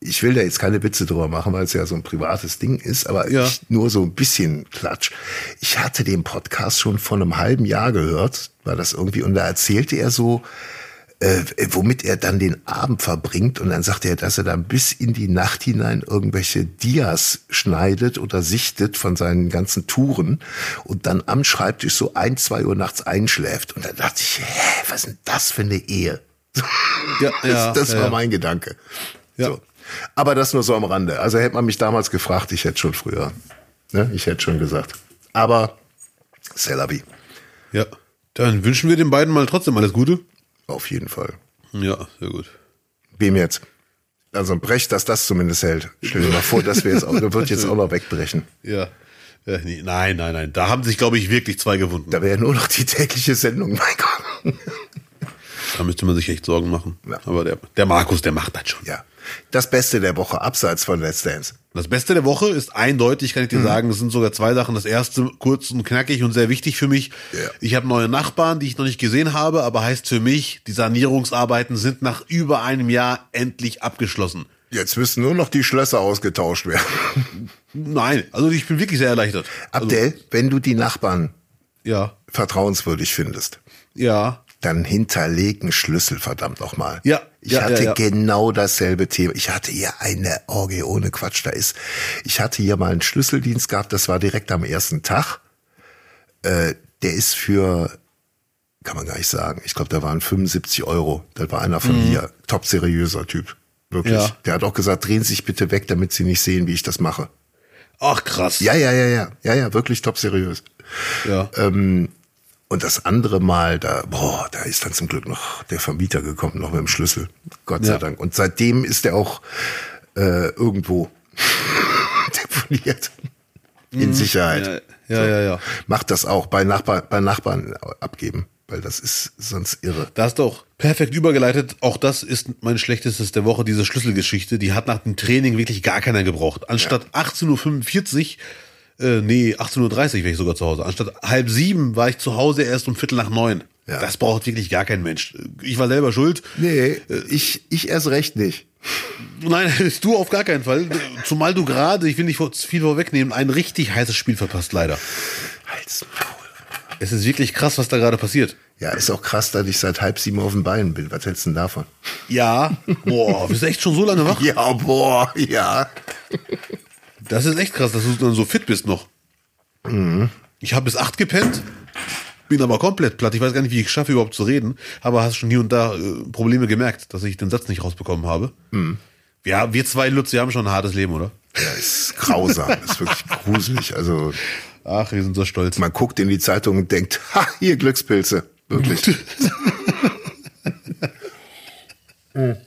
ich will da jetzt keine Witze drüber machen, weil es ja so ein privates Ding ist, aber Ja. ich, nur so ein bisschen Klatsch. Ich hatte den Podcast schon vor einem halben Jahr gehört, war das irgendwie, und da erzählte er so, äh, womit er dann den Abend verbringt. Und dann sagt er, dass er dann bis in die Nacht hinein irgendwelche Dias schneidet oder sichtet von seinen ganzen Touren und dann am Schreibtisch so ein, zwei Uhr nachts einschläft. Und dann dachte ich, hä, was ist denn das für eine Ehe? Ja, ja, das war ja. mein Gedanke. Ja. So. Aber das nur so am Rande. Also hätte man mich damals gefragt, ich hätte schon früher. Ne? Ich hätte schon gesagt. Aber Celabi, Ja. Dann wünschen wir den beiden mal trotzdem alles Gute. Auf jeden Fall. Ja, sehr gut. Wem jetzt? Also Brecht, dass das zumindest hält. Stell dir mal vor, dass wir jetzt auch, der wird jetzt auch noch wegbrechen. Ja. ja nee, nein, nein, nein. Da haben sich, glaube ich, wirklich zwei gewunden. Da wäre nur noch die tägliche Sendung, mein Gott. Da müsste man sich echt Sorgen machen. Ja. Aber der, der Markus, der macht das schon. Ja. Das Beste der Woche, abseits von Let's Dance. Das Beste der Woche ist eindeutig, kann ich Mhm. dir sagen, es sind sogar zwei Sachen. Das erste, kurz und knackig und sehr wichtig für mich. Ja. Ich habe neue Nachbarn, die ich noch nicht gesehen habe, aber heißt für mich, die Sanierungsarbeiten sind nach über einem Jahr endlich abgeschlossen. Jetzt müssen nur noch die Schlösser ausgetauscht werden. Nein, also ich bin wirklich sehr erleichtert. Abdel, wenn du die Nachbarn Ja, vertrauenswürdig findest, ja, dann hinterleg einen Schlüssel, verdammt nochmal. Ja, Ich ja, hatte ja, ja. genau dasselbe Thema. Ich hatte hier eine Orgie ohne Quatsch. Da ist, ich hatte hier mal einen Schlüsseldienst gehabt, das war direkt am ersten Tag. Äh, der ist für, kann man gar nicht sagen, ich glaube, da waren 75 Euro. Das war einer von mir. Top seriöser Typ. Wirklich. Mhm. Der hat auch gesagt, drehen Sie sich bitte weg, damit Sie nicht sehen, wie ich das mache. Ach krass. Ja, ja, ja, ja. Ja, ja, wirklich top seriös. ja. Und das andere Mal, da, boah, da ist dann zum Glück noch der Vermieter gekommen, noch mit dem Schlüssel. Gott sei Ja. Dank. Und seitdem ist er auch äh, irgendwo deponiert. In Sicherheit. Ja, ja, ja, ja. Macht das auch bei, Nachbar, bei Nachbarn abgeben, weil das ist sonst irre. Da hast du auch perfekt übergeleitet. Auch das ist mein schlechtestes der Woche, diese Schlüsselgeschichte. Die hat nach dem Training wirklich gar keiner gebraucht. Anstatt 18.45 Uhr, äh, nee, 18.30 Uhr wäre ich sogar zu Hause. Anstatt halb sieben war ich zu Hause erst um Viertel nach neun. Ja. Das braucht wirklich gar kein Mensch. Ich war selber schuld. Nee, ich, ich erst recht nicht. Nein, du auf gar keinen Fall. Zumal du gerade, ich will nicht viel vorwegnehmen, ein richtig heißes Spiel verpasst, leider. Halt's Maul. Es ist wirklich krass, was da gerade passiert. Ja, ist auch krass, dass ich seit halb sieben auf den Beinen bin. Was hältst du denn davon? Ja, boah, bist du echt schon so lange wach? Ja, boah, ja. Das ist echt krass, dass du dann so fit bist noch. Ich habe bis acht gepennt, bin aber komplett platt. Ich weiß gar nicht, wie ich es schaffe, überhaupt zu reden. Aber hast schon hier und da äh, Probleme gemerkt, dass ich den Satz nicht rausbekommen habe. Ja, wir zwei Lutz, wir haben schon ein hartes Leben, oder? Ja, ist grausam, ist wirklich gruselig. Also Ach, wir sind so stolz. man guckt in die Zeitung und denkt, ha, hier Glückspilze. Wirklich.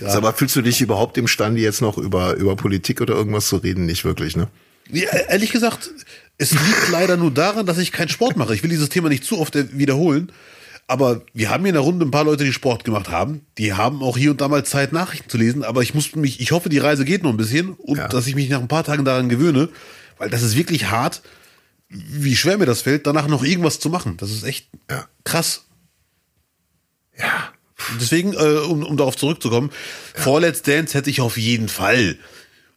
Sag mal, fühlst du dich überhaupt imstande, jetzt noch über, über Politik oder irgendwas zu reden? Nicht wirklich, ne? Ja, ehrlich gesagt, es liegt leider nur daran, dass ich keinen Sport mache. Ich will dieses Thema nicht zu oft wiederholen. Aber wir haben hier in der Runde ein paar Leute, die Sport gemacht haben. Die haben auch hier und da mal Zeit, Nachrichten zu lesen. Aber ich musste mich, ich hoffe, die Reise geht noch ein bisschen und Ja. dass ich mich nach ein paar Tagen daran gewöhne, weil das ist wirklich hart, wie schwer mir das fällt, danach noch irgendwas zu machen. Das ist echt Ja. krass. Ja. Deswegen, äh, um, um darauf zurückzukommen, vor Let's Dance hätte ich auf jeden Fall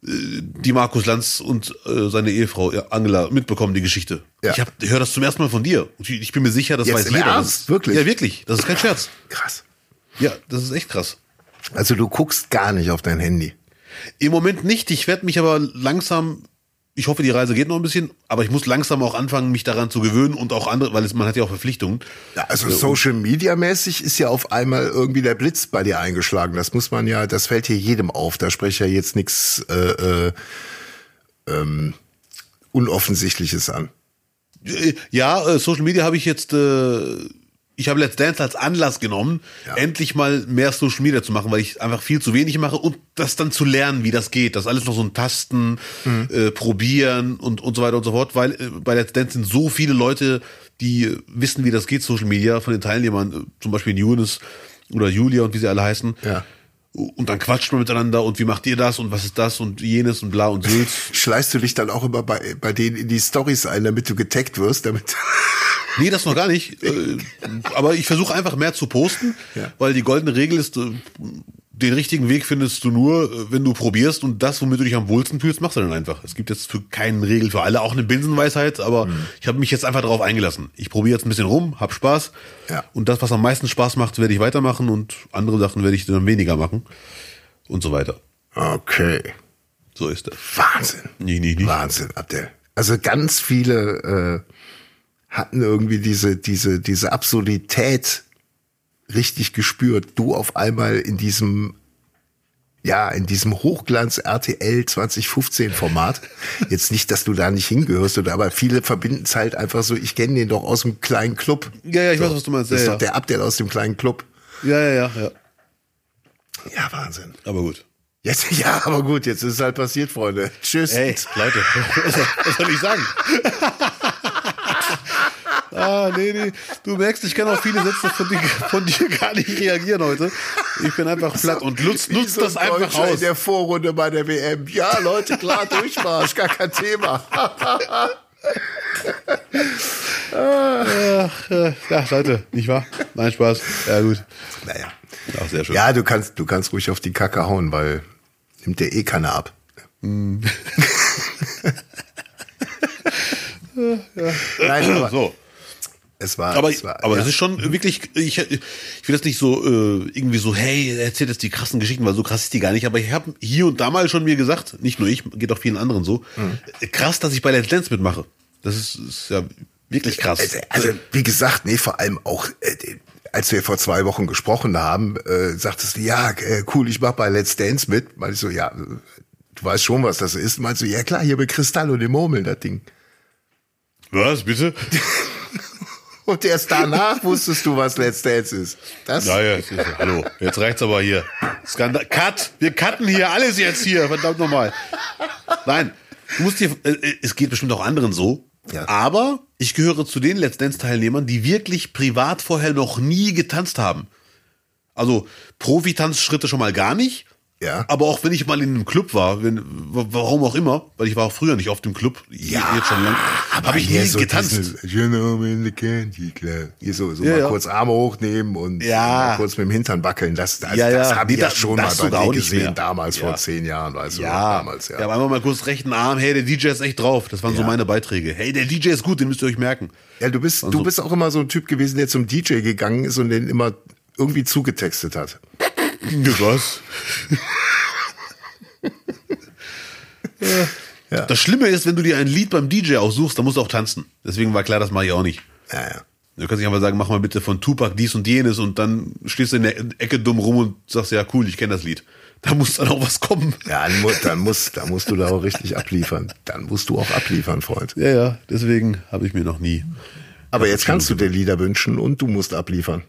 äh, die Markus Lanz und äh, seine Ehefrau äh, Angela mitbekommen, die Geschichte. Ja. Ich, hab- ich höre das zum ersten Mal von dir. Und ich ich bin mir sicher, das Jetzt weiß im jeder. Ernst? Wirklich? Ja, wirklich. Das ist kein Scherz. Krass. Ja, das ist echt krass. Also du guckst gar nicht auf dein Handy. Im Moment nicht. Ich werde mich aber langsam, ich hoffe, die Reise geht noch ein bisschen, aber ich muss langsam auch anfangen, mich daran zu gewöhnen und auch andere, weil es, man hat ja auch Verpflichtungen. Ja, also Social Media mäßig ist ja auf einmal irgendwie der Blitz bei dir eingeschlagen. Das muss man ja, das fällt hier jedem auf. Da spreche ich ja jetzt nichts äh, äh, ähm, Unoffensichtliches an. Äh, Ja, äh, Social Media habe ich jetzt, äh, ich habe Let's Dance als Anlass genommen, Ja. endlich mal mehr Social Media zu machen, weil ich einfach viel zu wenig mache und das dann zu lernen, wie das geht. Das alles noch so ein Tasten, äh, probieren und, und so weiter und so fort, weil äh, bei Let's Dance sind so viele Leute, die wissen, wie das geht, Social Media, von den Teilnehmern, äh, zum Beispiel Junis oder Julia und wie sie alle heißen. Ja. Und dann quatscht man miteinander und wie macht ihr das und was ist das und jenes und bla und Sülz. Schleißt du dich dann auch immer bei, bei denen in die Stories ein, damit du getaggt wirst, damit. Nee, das noch gar nicht. Äh, aber ich versuche einfach mehr zu posten, Ja. weil die goldene Regel ist, äh, den richtigen Weg findest du nur, äh, wenn du probierst und das, womit du dich am wohlsten fühlst, machst du dann einfach. Es gibt jetzt für keinen Regel für alle, auch eine Binsenweisheit, aber Mhm. ich habe mich jetzt einfach darauf eingelassen. Ich probiere jetzt ein bisschen rum, hab Spaß Ja. und das, was am meisten Spaß macht, werde ich weitermachen und andere Sachen werde ich dann weniger machen und so weiter. Okay. So ist das. Wahnsinn. Nee, nee, nee. Wahnsinn, Abdel. Also ganz viele äh, hatten irgendwie diese, diese, diese Absurdität richtig gespürt. Du auf einmal in diesem, ja, in diesem Hochglanz RTL 2015 Format. Jetzt nicht, dass du da nicht hingehörst, oder, aber viele verbinden es halt einfach so, ich kenne den doch aus dem kleinen Club. Ja, ja, ich weiß, was du meinst. Das ist Ja, doch der Abdel aus dem kleinen Club. ja, ja, ja, ja. Ja, Wahnsinn. Aber gut. Jetzt, ja, aber gut, jetzt ist es halt passiert, Freunde. Tschüss. Ey, Leute, was soll ich sagen? Ah, nee, nee. Du merkst, ich kann auf viele Sätze von dir, von dir gar nicht reagieren heute. Ich bin einfach platt und nutzt, nutzt so das ein einfach aus. in der Vorrunde bei der WM. Ja, Leute, klar, Durchmarsch, gar kein Thema. Ja, Leute, nicht wahr? Nein, Spaß. Ja, gut. Naja. Ach, sehr schön. Ja, du kannst, du kannst ruhig auf die Kacke hauen, weil nimmt dir eh keiner ab. Nein, aber So. Es war, Aber, es war aber ja. es ist schon wirklich, ich, ich will das nicht so äh, irgendwie so, hey, er erzählt jetzt die krassen Geschichten, weil so krass ist die gar nicht. Aber ich habe hier und da mal schon mir gesagt, nicht nur ich, geht auch vielen anderen so, äh, krass, dass ich bei Let's Dance mitmache. Das ist, ist ja wirklich krass. Also, also wie gesagt, nee, vor allem auch, äh, als wir vor zwei Wochen gesprochen haben, äh, sagtest du, ja, äh, cool, ich mach bei Let's Dance mit. Meinte ich so, ja, du weißt schon, was das ist. Meinst du, ja klar, hier bei Kristall und den Murmeln, das Ding. Was, bitte? Und erst danach wusstest du, was Let's Dance ist. Das, Naja, jetzt ist, hallo, jetzt reicht's aber hier. Skandal. Cut! Wir cutten hier alles jetzt hier, verdammt nochmal. Nein, du musst dir, äh, es geht bestimmt auch anderen so. Ja. Aber ich gehöre zu den Let's Dance-Teilnehmern, die wirklich privat vorher noch nie getanzt haben. Also Profitanzschritte schon mal gar nicht. Ja. Aber auch wenn ich mal in einem Club war, wenn, warum auch immer, weil ich war auch früher nicht oft im Club, Ja, jetzt schon lang, habe ich hier nie so getanzt. dieses, You know in the candy club. Hier so, so Ja, mal ja. kurz Arme hochnehmen und Ja. kurz mit dem Hintern wackeln. Das, das, Ja, das ja. habe ich Nee, das- schon das mal bei dir gesehen, mehr. damals Ja. vor zehn Jahren, weißt du, Ja, damals, ja. ja. aber einmal mal kurz rechten Arm, hey, der DJ ist echt drauf. Das waren so meine Beiträge. Hey, der DJ ist gut, den müsst ihr euch merken. Ja, du bist, du bist auch immer so ein Typ gewesen, der zum DJ gegangen ist und den immer irgendwie zugetextet hat. Was? Ja. Das Schlimme ist, wenn du dir ein Lied beim DJ aussuchst, dann musst du auch tanzen. Deswegen war klar, das mache ich auch nicht. Ja, ja. Du kannst nicht einfach sagen, mach mal bitte von Tupac dies und jenes und dann stehst du in der Ecke dumm rum und sagst, ja cool, ich kenne das Lied. Da muss dann auch was kommen. Ja, dann, mu- dann, musst, dann musst du da auch richtig abliefern. Dann musst du auch abliefern, Freund. Ja, ja, deswegen habe ich mir noch nie. Aber jetzt kannst du dir Lieder wünschen und du musst abliefern.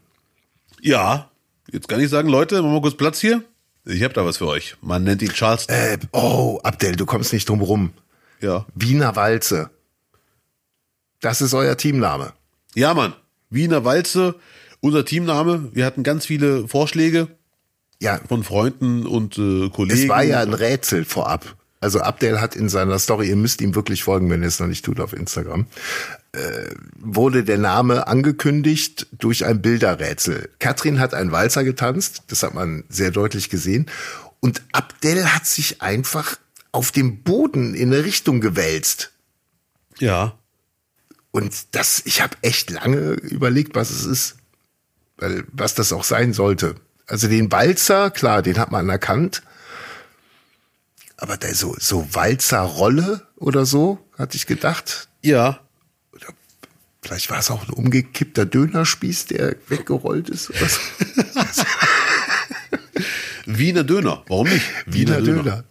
Ja, jetzt kann ich sagen, Leute, machen wir kurz Platz hier. Ich habe da was für euch. Man nennt ihn Charleston. Äh, oh, Abdel, du kommst nicht drum rum. Ja. Wiener Walze. Das ist euer Teamname. Ja, Mann. Wiener Walze, unser Teamname. Wir hatten ganz viele Vorschläge Ja, von Freunden und äh, Kollegen. es war ja ein Rätsel vorab. Also Abdel hat in seiner Story, ihr müsst ihm wirklich folgen, wenn ihr es noch nicht tut auf Instagram, äh, wurde der Name angekündigt durch ein Bilderrätsel. Katrin hat einen Walzer getanzt, das hat man sehr deutlich gesehen. Und Abdel hat sich einfach auf dem Boden in eine Richtung gewälzt. Ja. Und das, ich habe echt lange überlegt, was es ist, weil was das auch sein sollte. Also den Walzer, klar, den hat man erkannt. Aber der so so Walzerrolle oder so, hatte ich gedacht. Ja. Vielleicht war es auch ein umgekippter Dönerspieß, der weggerollt ist oder so. Wiener Döner. Warum nicht? Wiener Döner.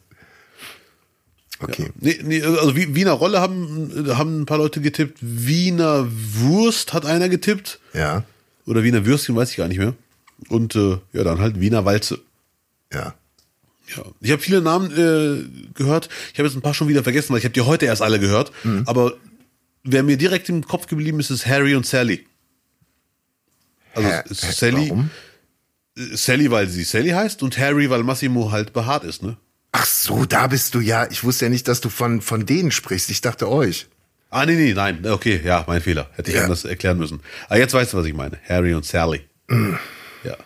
Okay. Nee, nee, also Wie- Wiener Rolle haben, haben ein paar Leute getippt. Wiener Wurst hat einer getippt. Ja. Oder Wiener Würstchen, weiß ich gar nicht mehr. Und äh, ja, dann halt Wiener Walze. Ja. Ja. Ich habe viele Namen äh, gehört. Ich habe jetzt ein paar schon wieder vergessen, weil ich habe die heute erst alle gehört. Aber wer mir direkt im Kopf geblieben ist, ist Harry und Sally. Also Hä? Sally, Warum? äh, Sally, weil sie Sally heißt und Harry, weil Massimo halt behaart ist, ne? Ach so, da bist du ja. Ich wusste ja nicht, dass du von, von denen sprichst. Ich dachte euch. Ah, nee, nee, nein. Okay, ja, mein Fehler. Hätte ich Ja. anders erklären müssen. Aber jetzt weißt du, was ich meine. Harry und Sally. Ja.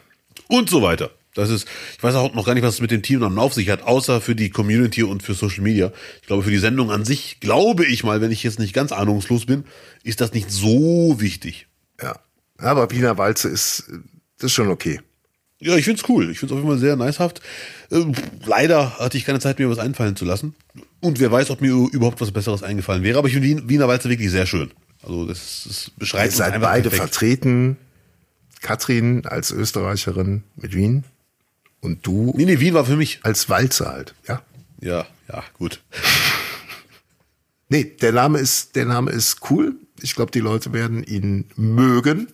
Und so weiter. Das ist, ich weiß auch noch gar nicht, was es mit dem Teamnamen auf sich hat, außer für die Community und für Social Media. Ich glaube, für die Sendung an sich, glaube ich mal, wenn ich jetzt nicht ganz ahnungslos bin, ist das nicht so wichtig. Ja. Aber Wiener Walze ist, ist schon okay. Ja, ich find's cool. Ich find's auf jeden Fall sehr nicehaft. Äh, leider hatte ich keine Zeit, mir was einfallen zu lassen. Und wer weiß, ob mir überhaupt was Besseres eingefallen wäre. Aber ich finde Wien- Wiener Walze wirklich sehr schön. Also das, das beschreibt Ihr seid beide perfekt. vertreten. Katrin als Österreicherin mit Wien und du Nee, nee, Wien war für mich. als Walze halt. Ja. Ja, ja, gut. Nee, der Name ist, der Name ist cool. Ich glaube, die Leute werden ihn mögen.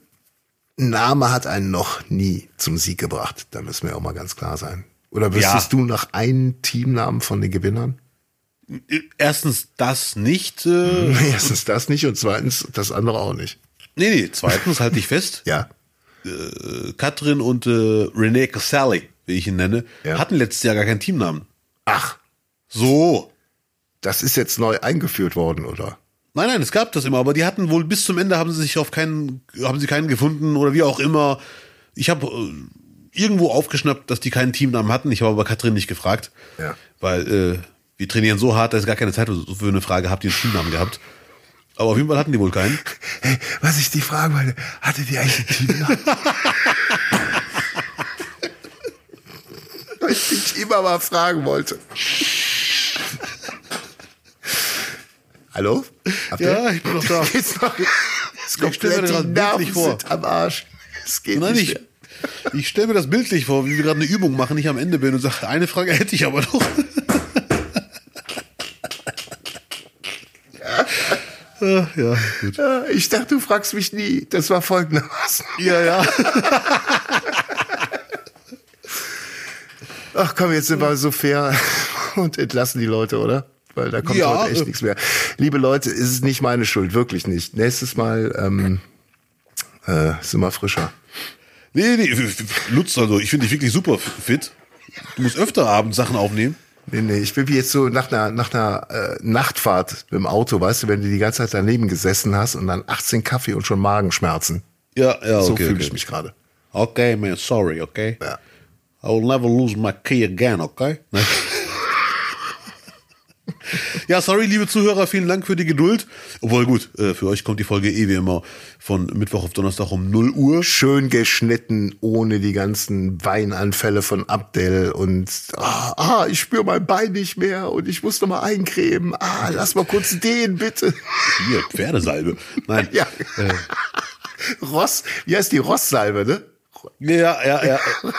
Name hat einen noch nie zum Sieg gebracht. Da müssen wir auch mal ganz klar sein. Oder wüsstest Ja. du nach einem Teamnamen von den Gewinnern? Erstens das nicht. Äh, Erstens das nicht und zweitens das andere auch nicht. nee, nee, zweitens halte ich fest. Ja. äh, Katrin und äh, René Casali, wie ich ihn nenne, Ja. hatten letztes Jahr gar keinen Teamnamen. Ach, So. das ist jetzt neu eingeführt worden, oder? Nein, nein, es gab das immer, aber die hatten wohl bis zum Ende haben sie sich auf keinen, haben sie keinen gefunden oder wie auch immer. Ich habe äh, irgendwo aufgeschnappt, dass die keinen Teamnamen hatten. Ich habe aber Katrin nicht gefragt, Ja. weil äh, wir trainieren so hart, dass ich gar keine Zeit für eine Frage habt ihr einen Teamnamen gehabt. Aber auf jeden Fall hatten die wohl keinen. Hey, was ich die fragen wollte, hatte die eigentlich einen Teamnamen? ich immer mal fragen wollte. Hallo? Habt ihr- Ja, ich bin noch da. Geht's noch? Es Ich stell mir das gerade bildlich vor. sind am Arsch. Es geht Nein, nicht ich, ich stelle mir das bildlich vor, wie wir gerade eine Übung machen, ich am Ende bin und sage, eine Frage hätte ich aber noch. Ah, ja, gut. Ja, Ich dachte, du fragst mich nie. Das war folgendermaßen. Ja, ja. Ach komm, jetzt sind wir so fair und entlassen die Leute, oder? Weil da kommt Ja, heute echt äh. nichts mehr. Liebe Leute, ist es nicht meine Schuld, wirklich nicht. Nächstes Mal ähm, äh, sind wir frischer. Nee, nee, Lutz, also ich finde dich wirklich super fit. Du musst öfter abends Sachen aufnehmen. Nee, nee, ich bin wie jetzt so nach einer, nach einer äh, Nachtfahrt mit dem Auto, weißt du, wenn du die ganze Zeit daneben gesessen hast und dann 18 Kaffee und schon Magenschmerzen. Ja, ja, So okay. fühle okay. ich mich gerade. Okay, man, sorry, okay? Ja. I will never lose my key again, okay? Nein. Ja, sorry, liebe Zuhörer, vielen Dank für die Geduld. Obwohl gut, äh, für euch kommt die Folge eh wie immer von Mittwoch auf Donnerstag um 0 Uhr. Schön geschnitten, ohne die ganzen Weinanfälle von Abdel und ah, ah ich spüre mein Bein nicht mehr und ich muss noch mal eincremen. Ah, lass mal kurz den, bitte. Hier, Pferdesalbe. Nein. Ja. Ross, wie heißt die Rosssalbe, ne? Ja, ja, ja.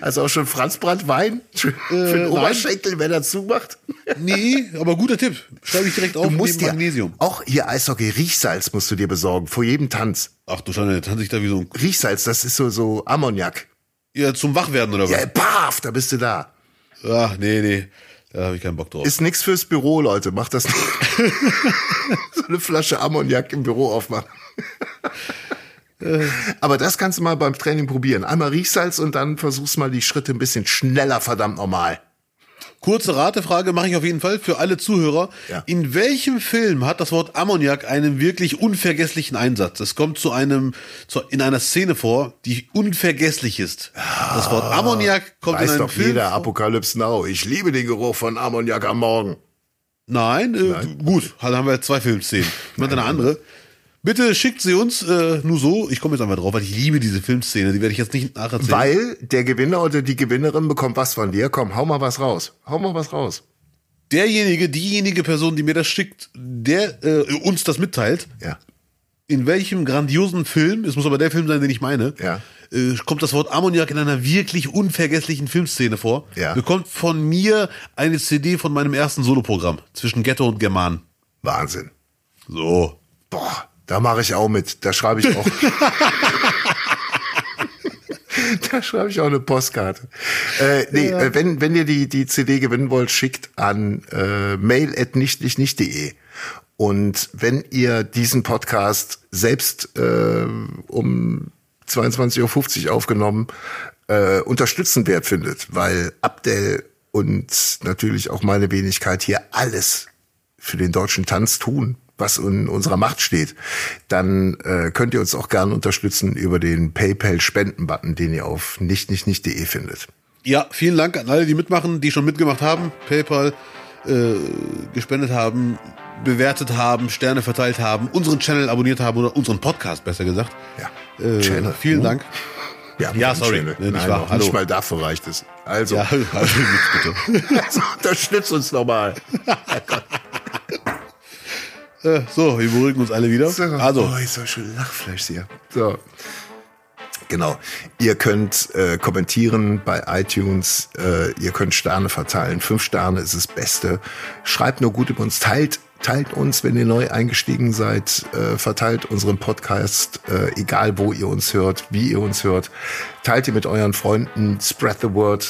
Also auch schon Franzbrand Wein für, den Äh. Oberschenkel, wenn er zumacht. Nee, aber guter Tipp. Schreibe ich direkt auf Du musst dir Magnesium. auch hier Eishockey Riechsalz musst du dir besorgen vor jedem Tanz. Ach du Schande, tanze ich da wie so ein... Riechsalz, das ist so so Ammoniak. Ja, zum Wachwerden oder was? Ja, paf, da bist du da. Ach, nee, nee. Da habe ich keinen Bock drauf. Ist nix fürs Büro, Leute. Macht das nicht. so eine Flasche Ammoniak im Büro aufmachen. Aber das kannst du mal beim Training probieren. Einmal Riechsalz und dann versuchst mal die Schritte ein bisschen schneller, verdammt normal. Kurze Ratefrage mache ich auf jeden Fall für alle Zuhörer. Ja. In welchem Film hat das Wort Ammoniak einen wirklich unvergesslichen Einsatz? Es kommt zu einem, zu, in einer Szene vor, die unvergesslich ist. Das Wort Ammoniak kommt in Weiß einem doch Film jeder vor. Apokalypse Now. Ich liebe den Geruch von Ammoniak am Morgen. Nein, äh, gut, dann haben wir zwei Filmszenen. Ich meine eine andere. Bitte schickt sie uns äh, nur so. Ich komme jetzt einfach drauf, weil ich liebe diese Filmszene. Die werde ich jetzt nicht nacherzählen. Weil der Gewinner oder die Gewinnerin bekommt was von dir. Komm, hau mal was raus. Hau mal was raus. derjenige, diejenige Person, die mir das schickt, der äh, uns das mitteilt, Ja. in welchem grandiosen Film, es muss aber der Film sein, den ich meine, Ja. äh, kommt das Wort Ammoniak in einer wirklich unvergesslichen Filmszene vor, Ja. bekommt von mir eine CD von meinem ersten Soloprogramm zwischen Ghetto und German. Wahnsinn. So. Boah, da mache ich auch mit. Da schreibe ich auch. da schreibe ich auch eine Postkarte. Äh, nee, äh, wenn, wenn ihr die, die CD gewinnen wollt, schickt an äh, mail at nicht, nicht, nicht.de. Und wenn ihr diesen Podcast selbst äh, um 22.50 Uhr aufgenommen äh, unterstützenswert findet, weil Abdel und natürlich auch meine Wenigkeit hier alles für den deutschen Tanz tun, was in unserer Macht steht, dann äh, könnt ihr uns auch gerne unterstützen über den PayPal-Spenden-Button, den ihr auf nicht nicht nicht.de findet. Ja, vielen Dank an alle, die mitmachen, die schon mitgemacht haben, PayPal äh, gespendet haben, bewertet haben, Sterne verteilt haben, unseren Channel abonniert haben oder unseren Podcast besser gesagt. Ja, Äh, Channel. Vielen Oh. Dank. Ja, sorry. Channel. Nee, nicht Nein, Hallo. nicht mal dafür reicht es. Also, Ja, also also unterstützt uns nochmal. Äh, so, wir beruhigen uns alle wieder. So. Also, Oh, ist so schön Lachfleisch hier. So. Genau. Ihr könnt äh, kommentieren bei iTunes. Äh, ihr könnt Sterne verteilen. Fünf Sterne ist das Beste. Schreibt nur gut über uns. Teilt, teilt uns, wenn ihr neu eingestiegen seid. Äh, verteilt unseren Podcast, äh, egal wo ihr uns hört, wie ihr uns hört. Teilt ihr mit euren Freunden. Spread the word.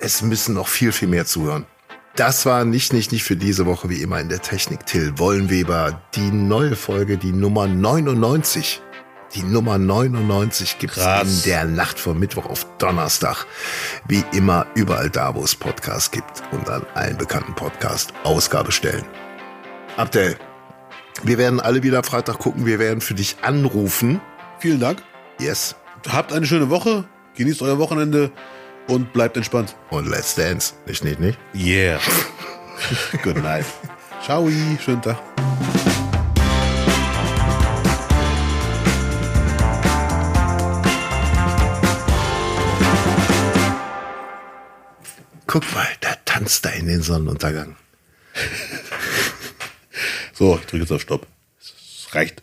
Es müssen noch viel, viel mehr zuhören. Das war nicht, nicht, nicht für diese Woche, wie immer in der Technik. Till Wollenweber, die neue Folge, die Nummer 99. Die Nummer 99 gibt's Krass. in der Nacht von Mittwoch auf Donnerstag. Wie immer überall da, wo es Podcasts gibt und an allen bekannten Podcast-Ausgabestellen. Abdel, wir werden alle wieder Freitag gucken. Wir werden für dich anrufen. vielen Dank. Yes. Habt eine schöne Woche. Genießt euer Wochenende und bleibt entspannt. Und let's dance. Nicht, nicht, nicht. Yeah. Good night. Ciao, schönen Tag. Guck mal, da tanzt er in den Sonnenuntergang. So, ich drücke jetzt auf Stopp. Es reicht.